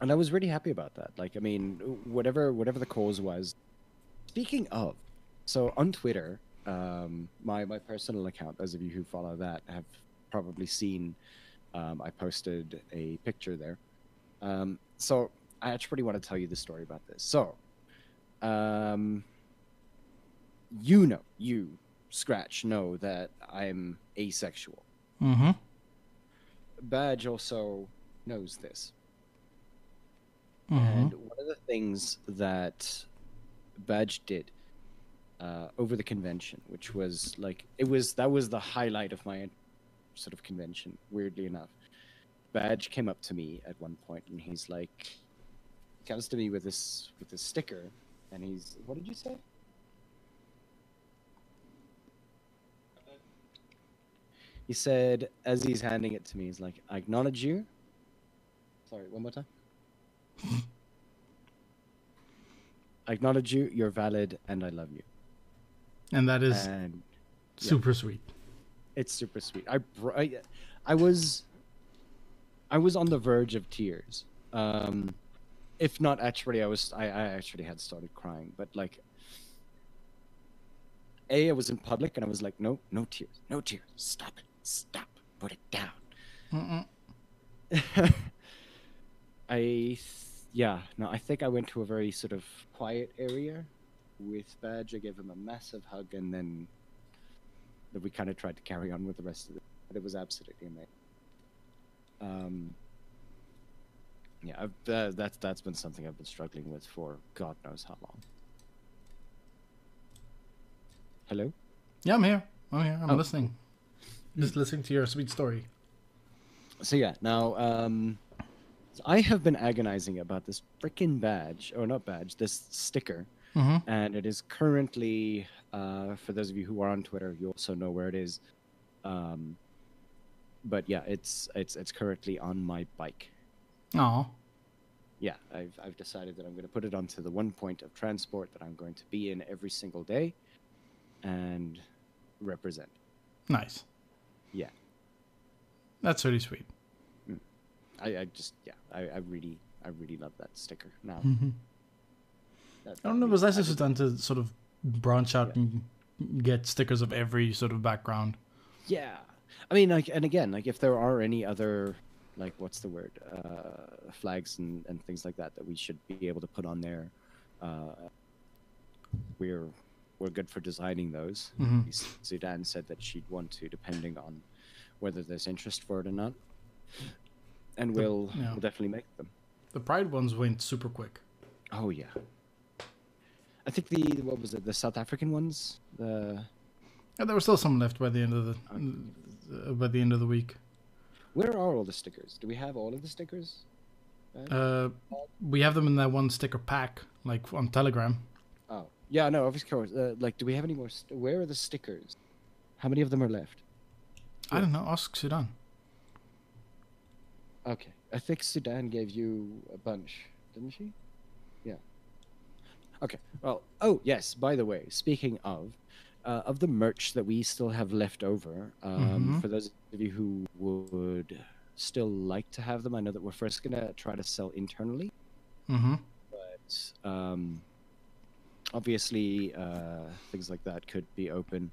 Speaker 1: and I was really happy about that. Like, I mean, whatever whatever the cause was. Speaking of, so on Twitter, um, my my personal account, those of you who follow that have probably seen. Um, I posted a picture there. Um, so I actually want to tell you the story about this. So, um, you know, you Scratch know that I'm asexual.
Speaker 2: Mm-hmm.
Speaker 1: Badge also knows this.
Speaker 2: Mm-hmm.
Speaker 1: And one of the things that Badge did uh, over the convention, which was like it was that was the highlight of my sort of convention. Weirdly enough, Badge came up to me at one point and he's like, comes to me with this with this sticker, and he's what did you say? He said as he's handing it to me, he's like, "I acknowledge you." Sorry, one more time. I acknowledge you. You're valid, and I love you.
Speaker 2: And that is
Speaker 1: And yeah.
Speaker 2: super sweet.
Speaker 1: it's super sweet. I, I, I was, I was on the verge of tears. Um, if not actually, I was. I, I actually had started crying, but like, a, I was in public, and I was like, no, no tears, no tears. Stop it. Stop. Put it down. I, th- yeah, no, I think I went to a very sort of quiet area with Badge. I gave him a massive hug, and then we kind of tried to carry on with the rest of it. But it was absolutely amazing. Um, yeah, I've, uh, that's that's been something I've been struggling with for God knows how long. Hello.
Speaker 2: Yeah, I'm here. I'm here. I'm
Speaker 1: Oh.
Speaker 2: listening. Just listening to your sweet story.
Speaker 1: So yeah, now um, so I have been agonizing about this freaking badge, or not badge, this sticker,
Speaker 2: Mm-hmm.
Speaker 1: and it is currently, uh, for those of you who are on Twitter, you also know where it is. Um, but yeah, it's it's it's currently on my bike.
Speaker 2: Oh,
Speaker 1: Yeah, I've I've decided that I'm going to put it onto the one point of transport that I'm going to be in every single day, and represent.
Speaker 2: nice.
Speaker 1: Yeah.
Speaker 2: That's really sweet.
Speaker 1: I, I just yeah, I, I really I really love that sticker now.
Speaker 2: hmm
Speaker 1: That-
Speaker 2: I don't know. It was nice to done to sort of branch out
Speaker 1: Yeah.
Speaker 2: and get stickers of every sort of background.
Speaker 1: Yeah, I mean, like, and again, like, if there are any other, like, what's the word, uh, flags and, and things like that that we should be able to put on there, uh, we're we're good for designing those.
Speaker 2: Mhm.
Speaker 1: S- Sudan said that she'd want to, depending on whether there's interest for it or not, and
Speaker 2: The-
Speaker 1: we'll
Speaker 2: yeah.
Speaker 1: we'll definitely make them.
Speaker 2: The Pride ones went super quick.
Speaker 1: Oh yeah. I think the what was it? The South African ones. The
Speaker 2: Yeah, there was still some left by the end of the uh, by the end of the week.
Speaker 1: Where are all the stickers? Do we have all of the stickers? Uh,
Speaker 2: we have them in that one sticker pack, like on Telegram.
Speaker 1: Oh, yeah, no, of course. Uh, like, do we have any more? St- where are the stickers? How many of them are left?
Speaker 2: I don't know. Ask Sudan.
Speaker 1: Okay, I think Sudan gave you a bunch, didn't she? Yeah. Okay. Well, oh yes. By the way, speaking of, uh, of the merch that we still have left over, um,
Speaker 2: Mhm.
Speaker 1: for those of you who would still like to have them, I know that we're first gonna try to sell internally.
Speaker 2: Mm-hmm.
Speaker 1: but um, obviously uh, things like that could be open.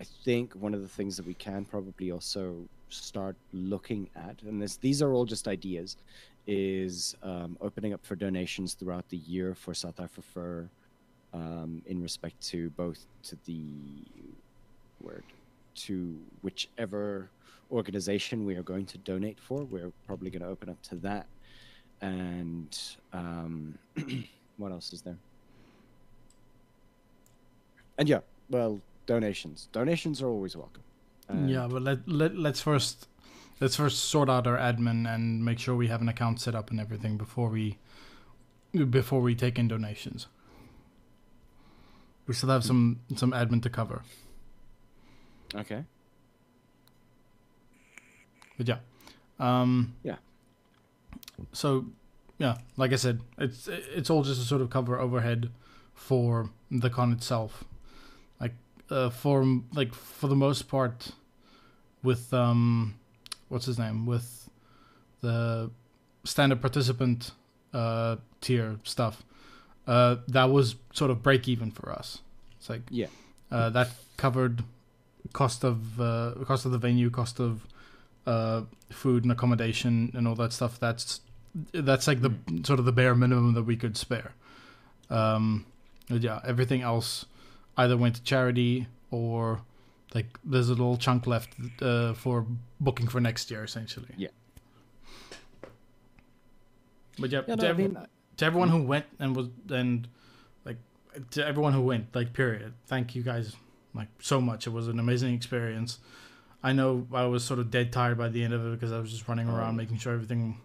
Speaker 1: I think one of the things that we can probably also start looking at, and this these are all just ideas, is um, opening up for donations throughout the year for South Africa um, in respect to both to the word to whichever organization we are going to donate for. We're probably going to open up to that and um, what else is there? And yeah, well, donations. Donations are always welcome. And-
Speaker 2: yeah, but let let let's first let's first sort out our admin and make sure we have an account set up and everything before we before we take in donations. We still have some some admin to cover.
Speaker 1: Okay.
Speaker 2: But yeah. Um
Speaker 1: Yeah.
Speaker 2: So yeah, like I said, it's it's all just a sort of cover overhead for the con itself. Like uh for like for the most part with um what's his name? With the standard participant uh tier stuff. Uh that was sort of break even for us. It's like
Speaker 1: Yeah.
Speaker 2: uh that covered cost of uh cost of the venue, cost of uh, food and accommodation and all that stuff. That's that's like the sort of the bare minimum that we could spare. Um, but yeah, everything else either went to charity or like there's a little chunk left uh, for booking for next year, essentially.
Speaker 1: Yeah.
Speaker 2: But yeah,
Speaker 1: Yeah,
Speaker 2: to,
Speaker 1: no, I mean,
Speaker 2: to everyone who went and was and like to everyone who went, like period. Thank you guys like so much. It was an amazing experience. I know I was sort of dead tired by the end of it because I was just running
Speaker 1: Oh,
Speaker 2: around making sure everything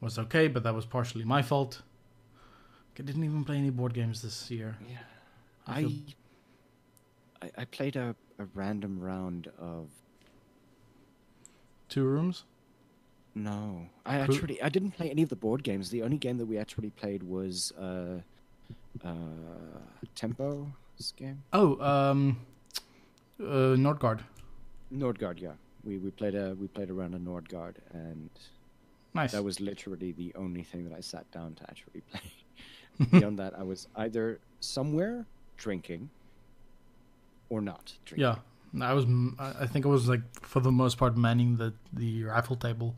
Speaker 2: was okay, but that was partially my fault. I didn't even play any board games this year.
Speaker 1: yeah.
Speaker 2: I
Speaker 1: I,
Speaker 2: feel-
Speaker 1: I I played a, a random round of
Speaker 2: Two rooms.
Speaker 1: No. I actually I didn't play any of the board games. The only game that we actually played was uh, uh, Tempo's game.
Speaker 2: Oh, um, uh, Northgard.
Speaker 1: Northgard, yeah. We we played a we played around a Northgard, and
Speaker 2: Nice.
Speaker 1: that was literally the only thing that I sat down to actually play. Beyond that, I was either somewhere drinking or not drinking.
Speaker 2: yeah, I was. I I think I was like for the most part manning the the raffle table.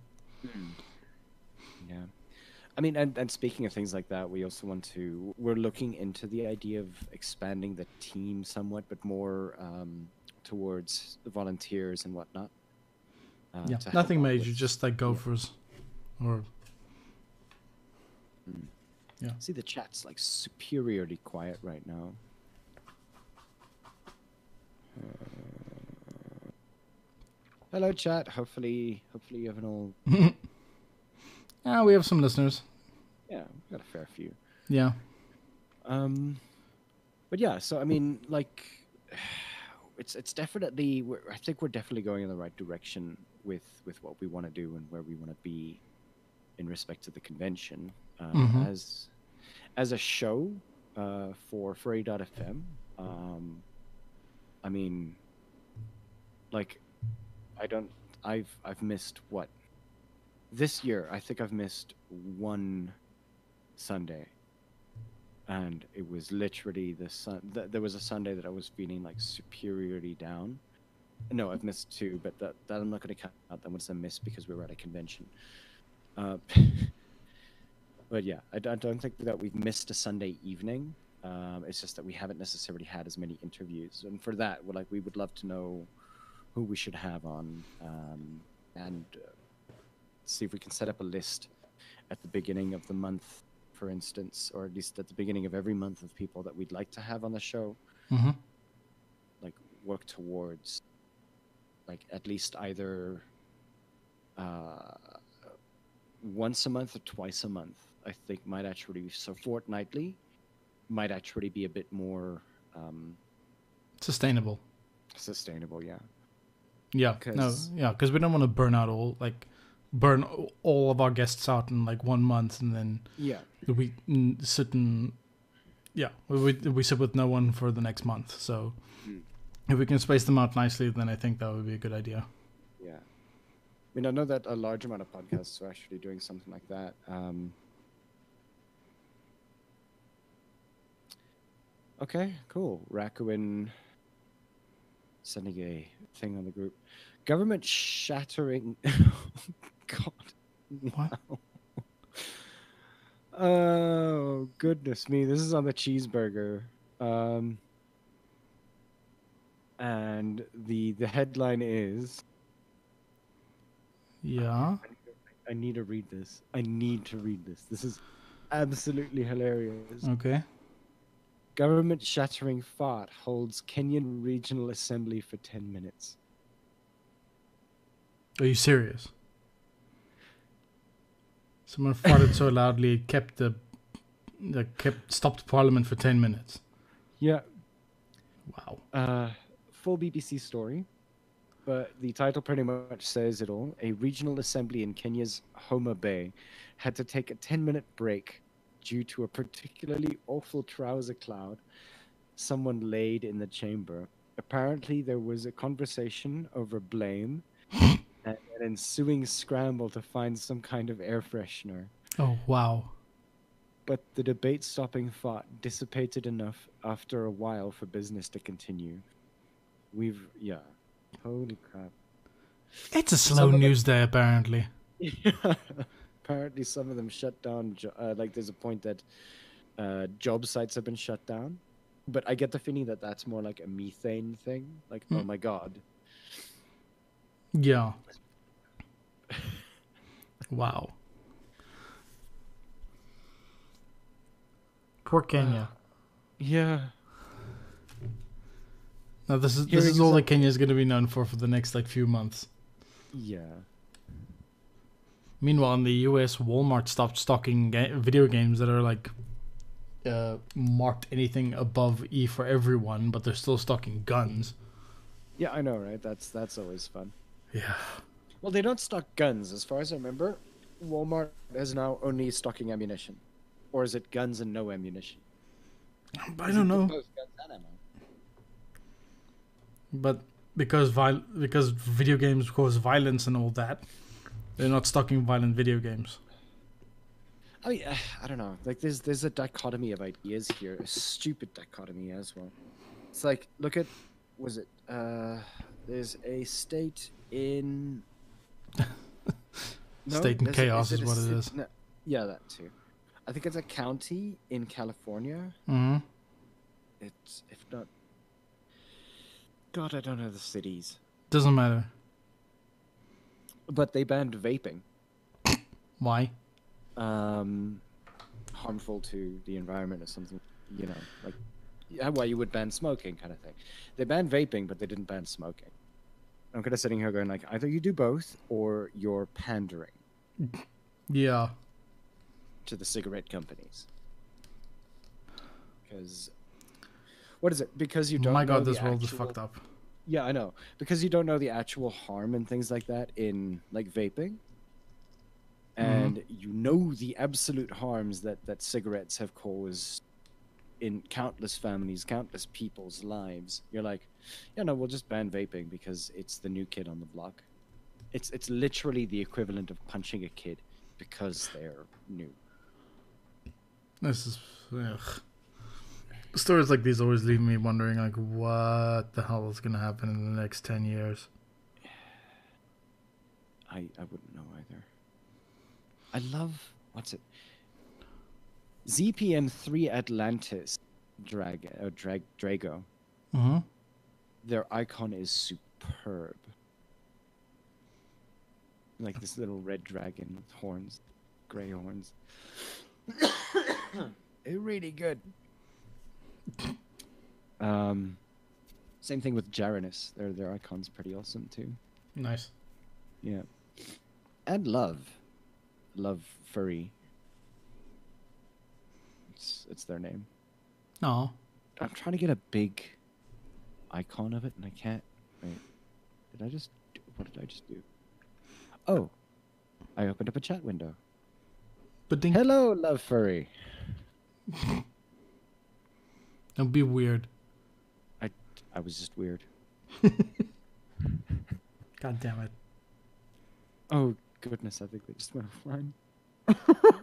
Speaker 1: Yeah. I mean, and, and speaking of things like that, we also want to. We're looking into the idea of expanding the team somewhat, but more um, towards the volunteers and whatnot. Uh,
Speaker 2: yeah, nothing major,
Speaker 1: with-
Speaker 2: just like gophers, or yeah.
Speaker 1: See, the chat's like superiorly quiet right now. Uh, hello, chat. Hopefully, hopefully you haven't all.
Speaker 2: yeah, we have some listeners.
Speaker 1: Yeah, we've got a fair few.
Speaker 2: Yeah,
Speaker 1: Um, but yeah, so I mean, like, it's it's definitely we're, I think we're definitely going in the right direction with with what we want to do and where we want to be in respect to the convention uh,
Speaker 2: Mhm.
Speaker 1: as as a show uh, for Furry.fm. Um, I mean, like, I don't. I've I've missed what this year. I think I've missed one Sunday, and it was literally the sun. Th- there was a Sunday that I was feeling like superiorly down. No, I've missed two, but that, that I'm not going to count that one as a miss because we were at a convention. Uh, but yeah, I, don't think that we've missed a Sunday evening. Um, it's just that we haven't necessarily had as many interviews, and for that, like we would love to know who we should have on, um, and uh, see if we can set up a list at the beginning of the month, for instance, or at least at the beginning of every month of people that we'd like to have on the show.
Speaker 2: hmm
Speaker 1: Like work towards, like at least either uh, once a month or twice a month. I think might actually be so fortnightly might actually be a bit more um,
Speaker 2: Sustainable.
Speaker 1: sustainable. Yeah.
Speaker 2: Yeah. No.
Speaker 1: 'Cause-
Speaker 2: Yeah, because we don't want to burn out all like burn all of our guests out in like one month and then
Speaker 1: Yeah.
Speaker 2: we sit and yeah we we sit with no one for the next month. So
Speaker 1: Mm.
Speaker 2: if we can space them out nicely, then I think that would be a good idea.
Speaker 1: Yeah. I mean, I know that a large amount of podcasts are actually doing something like that. Um, okay, cool. Rakuin sending a thing on the group. Government shattering. God.
Speaker 2: What?
Speaker 1: Oh, goodness me. This is on the cheeseburger. Um, and the the headline is
Speaker 2: Yeah.
Speaker 1: I need to read this. I need to read this. This is absolutely hilarious.
Speaker 2: Okay.
Speaker 1: Government shattering fart holds Kenyan Regional Assembly for 10 minutes.
Speaker 2: Are you serious? Someone farted so loudly it kept the, the kept stopped Parliament for ten minutes.
Speaker 1: Yeah.
Speaker 2: Wow.
Speaker 1: Uh, full BBC story, but the title pretty much says it all. A regional assembly in Kenya's Homa Bay had to take a 10 minute break due to a particularly awful trouser cloud someone laid in the chamber. Apparently, there was a conversation over blame and an ensuing scramble to find some kind of air freshener.
Speaker 2: Oh wow.
Speaker 1: But the debate stopping thought dissipated enough after a while for business to continue. We've, yeah. Holy crap.
Speaker 2: It's a slow
Speaker 1: of
Speaker 2: news day apparently.
Speaker 1: Apparently, some of them shut down. Uh, like, there's a point that uh, job sites have been shut down. But I get the feeling that that's more like a methane thing. Like, oh
Speaker 2: Hmm.
Speaker 1: my god.
Speaker 2: Yeah. wow. Poor Kenya.
Speaker 1: Yeah.
Speaker 2: Now this is this is all that Kenya is going to be known for for the next like few months.
Speaker 1: Yeah.
Speaker 2: Meanwhile, in the U.S., Walmart stopped stocking ga- video games that are like uh, marked anything above E for everyone, but they're still stocking guns.
Speaker 1: Yeah, I know, right? That's that's always fun.
Speaker 2: Yeah.
Speaker 1: Well, they don't stock guns, as far as I remember. Walmart is now only stocking ammunition, or is it guns and no ammunition?
Speaker 2: I don't know,
Speaker 1: both guns and ammo?
Speaker 2: but because viol- because video games cause violence and all that, they're not stocking violent video games.
Speaker 1: I mean, I don't know. Like, there's there's a dichotomy of ideas here, a stupid dichotomy as well. It's like, look at, was it? Uh, there's a state in.
Speaker 2: State in
Speaker 1: a-
Speaker 2: chaos is what it
Speaker 1: ci- no, yeah, that too. I think it's a county in California.
Speaker 2: hmm
Speaker 1: It's if not. God, I don't know the cities,
Speaker 2: Doesn't matter
Speaker 1: but they banned vaping.
Speaker 2: why.
Speaker 1: um, harmful to the environment or something, you know, like yeah, why you would ban smoking kind of thing. They banned vaping, but they didn't ban smoking. I'm kind of sitting here going like, either you do both or you're pandering
Speaker 2: Yeah.
Speaker 1: to the cigarette companies. Because what is it? Because you don't.
Speaker 2: My God, this world is fucked up.
Speaker 1: Yeah, I know. Because you don't know the actual harm and things like that in like vaping. Mm-hmm. And you know the absolute harms that that cigarettes have caused in countless families, countless people's lives. You're like, yeah, no, we'll just ban vaping because it's the new kid on the block. It's it's literally the equivalent of punching a kid because they're new.
Speaker 2: This is ugh. Stories like these always leave me wondering, like, what the hell is gonna happen in the next ten years?
Speaker 1: I I wouldn't know either. I love what's it? ZPN three Atlantis drag uh, drag Drago.
Speaker 2: Mm-hmm.
Speaker 1: Their icon is superb. Like this little red dragon with horns, gray horns. it's really good. Um, same thing with Jaranus. Their their icon's pretty awesome too.
Speaker 2: Nice.
Speaker 1: Yeah. And love. Love furry. It's it's their name.
Speaker 2: Oh,
Speaker 1: I'm trying to get a big icon of it and I can't. Wait. Did I just do, what did I just do? Oh. I opened up a chat window.
Speaker 2: but think
Speaker 1: Hello, love furry.
Speaker 2: don't be weird.
Speaker 1: I I was just weird.
Speaker 2: God damn it.
Speaker 1: Oh goodness, I think they just went offline.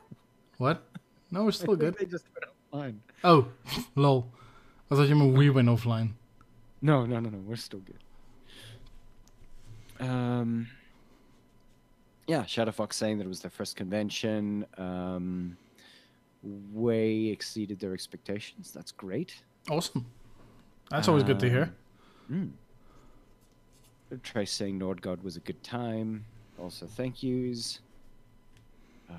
Speaker 2: What? No, we're still good.
Speaker 1: they just went offline.
Speaker 2: Oh, lol. I thought you meant we went offline.
Speaker 1: No, no, no, no. We're still good. Um. Yeah, Shadowfox saying that it was their first convention. Um, way exceeded their expectations. That's great.
Speaker 2: Awesome. That's always good to hear.
Speaker 1: Um, mm. Trace saying Northgard was a good time. Also, thank yous. Uh,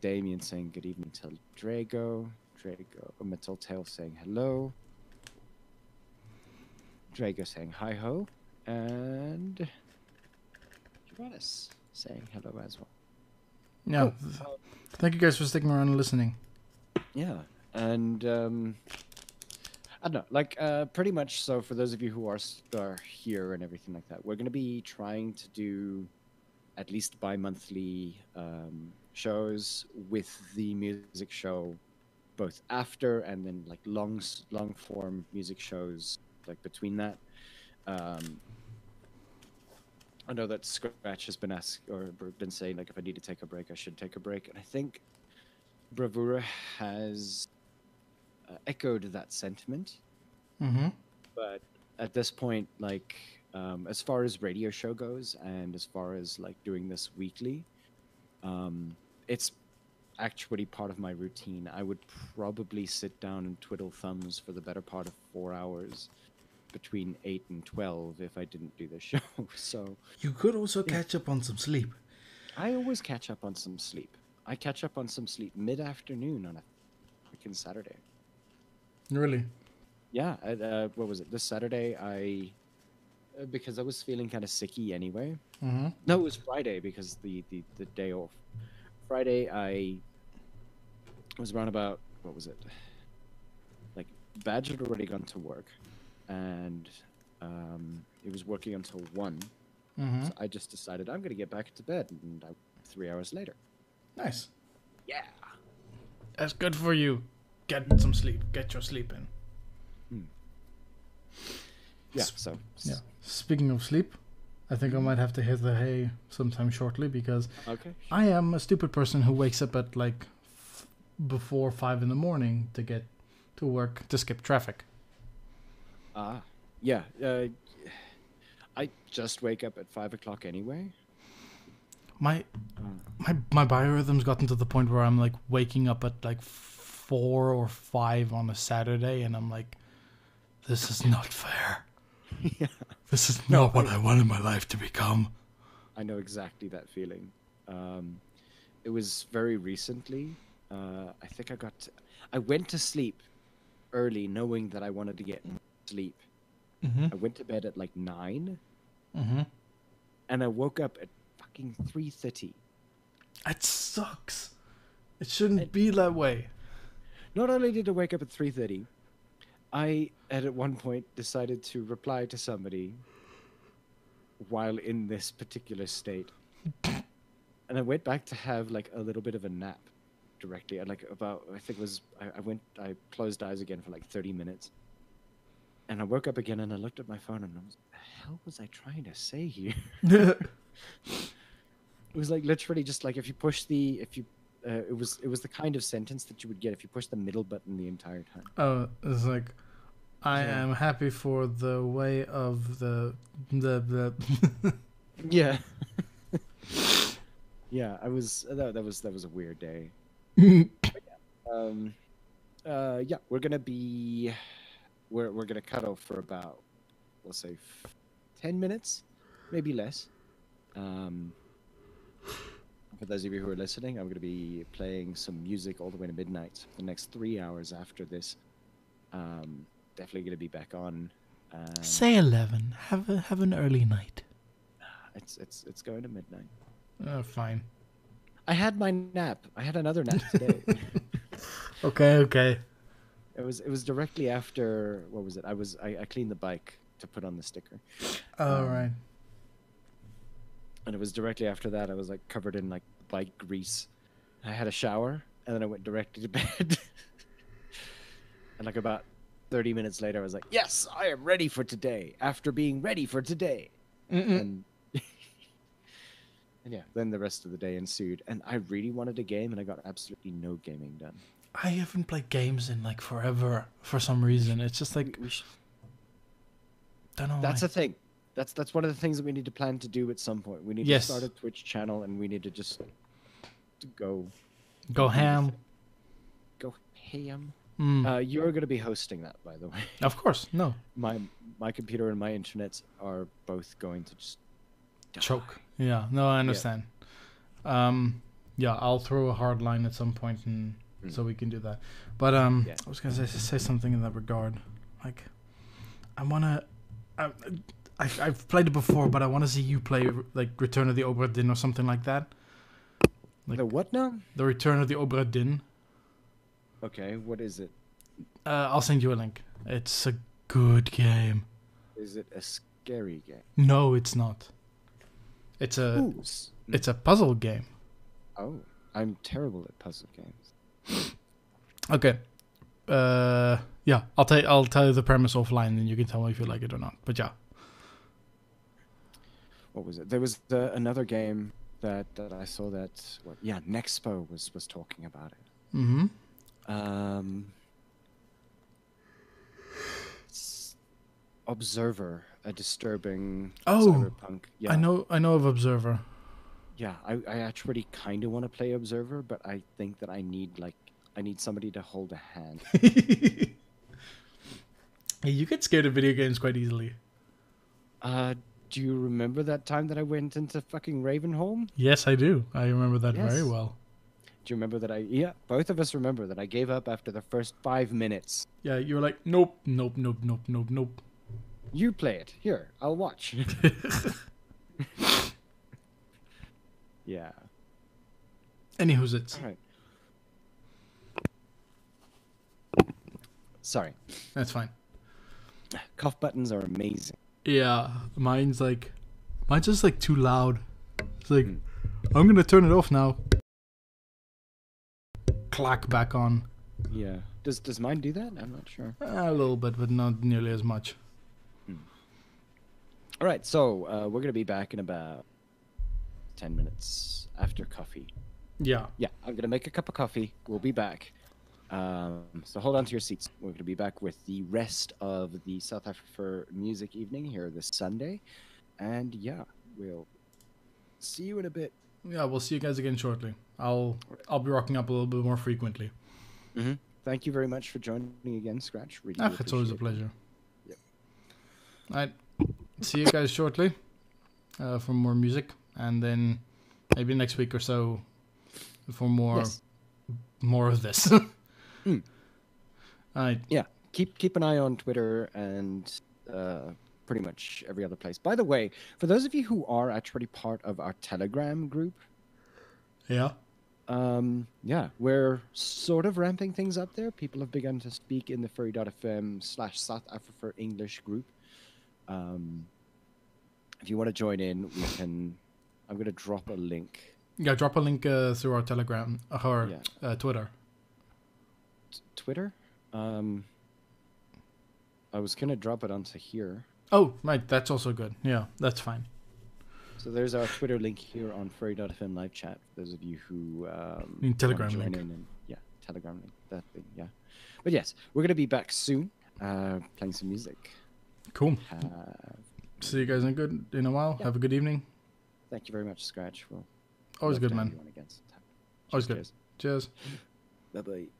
Speaker 1: Damien saying good evening to Drago. Drago. Uh, Metal Tail saying hello. Drago saying hi ho. And. Johannes saying hello as well.
Speaker 2: Yeah.
Speaker 1: Oh,
Speaker 2: Thank you guys for sticking around and listening.
Speaker 1: Yeah, and um, I don't know, like uh, pretty much. So for those of you who are are here and everything like that, we're going to be trying to do at least bi-monthly um, shows with the music show, both after and then like long long form music shows like between that. Um, I know that Scratch has been asked or been saying like if I need to take a break, I should take a break, and I think Bravura has uh, echoed that sentiment,
Speaker 2: Mm-hmm.
Speaker 1: but at this point, like um, as far as radio show goes, and as far as like doing this weekly, um, it's actually part of my routine. I would probably sit down and twiddle thumbs for the better part of four hours between eight and twelve if I didn't do the show. So
Speaker 2: You could also catch up on some sleep.
Speaker 1: I always catch up on some sleep. I catch up on some sleep mid afternoon on a freaking Saturday.
Speaker 2: Really?
Speaker 1: Yeah, I, uh, what was it? This Saturday, I uh, because I was feeling kind of sicky anyway.
Speaker 2: Mm-hmm.
Speaker 1: No, it was Friday because the the, the day off. Friday, I was around about what was it? Like Badge had already gone to work, and um, it was working until one.
Speaker 2: Mm-hmm.
Speaker 1: So I just decided I'm going to get back to bed, and I, three hours later.
Speaker 2: Nice.
Speaker 1: Yeah.
Speaker 2: That's good for you. Get some sleep. Get your sleep in.
Speaker 1: Yeah. So
Speaker 2: Yeah. Speaking of sleep, I think I might have to hit the hay sometime shortly because
Speaker 1: Okay.
Speaker 2: I am a stupid person who wakes up at like f- before five in the morning to get to work to skip traffic.
Speaker 1: Ah, yeah. Uh, I just wake up at five o'clock anyway.
Speaker 2: My my my biorhythm's gotten to the point where I'm like waking up at like four or five on a Saturday, and I'm like, this is not fair.
Speaker 1: yeah.
Speaker 2: This is not what I wanted my life to become.
Speaker 1: I know exactly that feeling. Um, it was very recently. Uh, I think I got. To, I went to sleep early, knowing that I wanted to get sleep.
Speaker 2: Mm-hmm.
Speaker 1: I went to bed at like nine,
Speaker 2: Mm-hmm.
Speaker 1: and I woke up at fucking three thirty.
Speaker 2: It sucks. It shouldn't be that way.
Speaker 1: Not only did I wake up at three thirty, I had at one point decided to reply to somebody while in this particular state. And I went back to have like a little bit of a nap directly. I like about I think it was I, I went I closed eyes again for like 30 minutes. And I woke up again and I looked at my phone and I was the hell was I trying to say here? It was like literally just like if you push the if you uh, it was it was the kind of sentence that you would get if you push the middle button the entire time.
Speaker 2: oh, it's like, I
Speaker 1: Yeah.
Speaker 2: am happy for the way of the the the.
Speaker 1: Yeah. yeah, I was that, that was that was a weird day. Um uh yeah, we're going to be we're we're going to cut off for about we'll say f- 10 minutes, maybe less. Um for those of you who are listening, I'm going to be playing some music all the way to midnight for the next 3 hours after this. Um definitely going to be back on um,
Speaker 2: Say eleven. Have a have an early night.
Speaker 1: it's it's it's going to midnight.
Speaker 2: Oh, fine.
Speaker 1: I had my nap. I had another nap today.
Speaker 2: Okay, okay.
Speaker 1: It was it was directly after what was it? I was I, I cleaned the bike to put on the sticker,
Speaker 2: All
Speaker 1: Um,
Speaker 2: right.
Speaker 1: and it was directly after that I was like covered in like bike grease. I had a shower and then I went directly to bed. and like about thirty minutes later, I was like, "Yes, I am ready for today." After being ready for today,
Speaker 2: Mm-mm.
Speaker 1: and and yeah, then the rest of the day ensued. And I really wanted a game, and I got absolutely no gaming done.
Speaker 2: I haven't played games in like forever for some reason. It's just like don't know.
Speaker 1: That's
Speaker 2: why.
Speaker 1: a thing. That's that's one of the things that we need to plan to do at some point. We need
Speaker 2: Yes.
Speaker 1: to start a Twitch channel, and we need to just go
Speaker 2: go ham.
Speaker 1: go ham.
Speaker 2: Mm.
Speaker 1: Uh, you're going to be hosting that, by the way.
Speaker 2: of course, no
Speaker 1: My my computer and my internet are both going to just die.
Speaker 2: choke. Yeah, no, I understand. Um, yeah, I'll throw a hard line at some point, and
Speaker 1: Mm.
Speaker 2: so we can do that. But um,
Speaker 1: Yeah.
Speaker 2: I was gonna say, say something in that regard. Like, I wanna. I, I, I've played it before, but I want to see you play like Return of the Obra Dinn or something like that. like-
Speaker 1: the what now?
Speaker 2: The Return of the Obra Dinn.
Speaker 1: Okay, what is it?
Speaker 2: Uh, I'll send you a link. It's a good game.
Speaker 1: Is it a scary game?
Speaker 2: No, it's not. It's a
Speaker 1: Ooh,
Speaker 2: it's a puzzle game.
Speaker 1: oh, I'm terrible at puzzle games.
Speaker 2: Okay. Uh, yeah, I'll tell I'll tell you the premise offline, and you can tell me if you like it or not. But yeah,
Speaker 1: What was it? There was uh, another game that, that I saw that what, yeah, Nexpo was was talking about it.
Speaker 2: mm-hmm.
Speaker 1: Um, Observer, a disturbing
Speaker 2: Oh,
Speaker 1: cyberpunk. Yeah,
Speaker 2: I know I know of Observer.
Speaker 1: Yeah, I, I actually kind of want to play Observer, but I think that I need like I need somebody to hold a hand.
Speaker 2: hey, you get scared of video games quite easily.
Speaker 1: Uh, do you remember that time that I went into fucking Ravenholm?
Speaker 2: Yes, I do. I remember that very well.
Speaker 1: Do you remember that I? Yeah, both of us remember that I gave up after the first five minutes.
Speaker 2: Yeah, you were like, nope, nope, nope, nope, nope, nope.
Speaker 1: You play it. Here, I'll watch. yeah.
Speaker 2: Anywho's it's
Speaker 1: All right. Sorry.
Speaker 2: that's fine.
Speaker 1: Cough buttons are amazing.
Speaker 2: Yeah, mine's like, mine's just like too loud. It's like,
Speaker 1: Mm.
Speaker 2: I'm gonna turn it off now. Clack back on.
Speaker 1: Yeah. Does does mine do that? I'm not sure.
Speaker 2: A little bit, but not nearly as much.
Speaker 1: All right, so uh, we're gonna be back in about ten minutes after coffee.
Speaker 2: Yeah.
Speaker 1: Yeah, I'm gonna make a cup of coffee. We'll be back. Um, so hold on to your seats. We're gonna be back with the rest of the South Africa Music Evening here this Sunday, and yeah, we'll see you in a bit.
Speaker 2: Yeah, we'll see you guys again shortly. I'll I'll be rocking up a little bit more frequently.
Speaker 1: Thank you very much for joining again, Scratch. Really,
Speaker 2: Ah, it's always a
Speaker 1: appreciate it.
Speaker 2: pleasure.
Speaker 1: Yep.
Speaker 2: Alright. See you guys shortly uh, for more music, and then maybe next week or so for more
Speaker 1: Yes.
Speaker 2: more of this.
Speaker 1: Mm. Yeah keep keep an eye on twitter and uh, pretty much every other place by the way for those of you who are actually part of our telegram group
Speaker 2: Yeah.
Speaker 1: um, yeah, we're sort of ramping things up there. People have begun to speak in the furry.fm slash South Africa English group. Um, if you want to join in, we can. I'm going to drop a link.
Speaker 2: Yeah, drop a link uh, through our Telegram or
Speaker 1: Yeah.
Speaker 2: uh, Twitter.
Speaker 1: Twitter. Um, I was going to drop it onto here.
Speaker 2: Oh, right, that's also good. Yeah, that's fine.
Speaker 1: So there's our Twitter link here on furry.fm live chat. Those of you who um, wanna
Speaker 2: Telegram link.
Speaker 1: in and- yeah, Telegram link. That thing. Yeah. But yes, we're going to be back soon, uh, playing some music.
Speaker 2: Cool.
Speaker 1: Have
Speaker 2: See you guys in good in a while.
Speaker 1: Yeah.
Speaker 2: Have a good evening.
Speaker 1: Thank you very much, Scratch. We'll
Speaker 2: Always good, man. Always good. Cheers.
Speaker 1: Bye bye.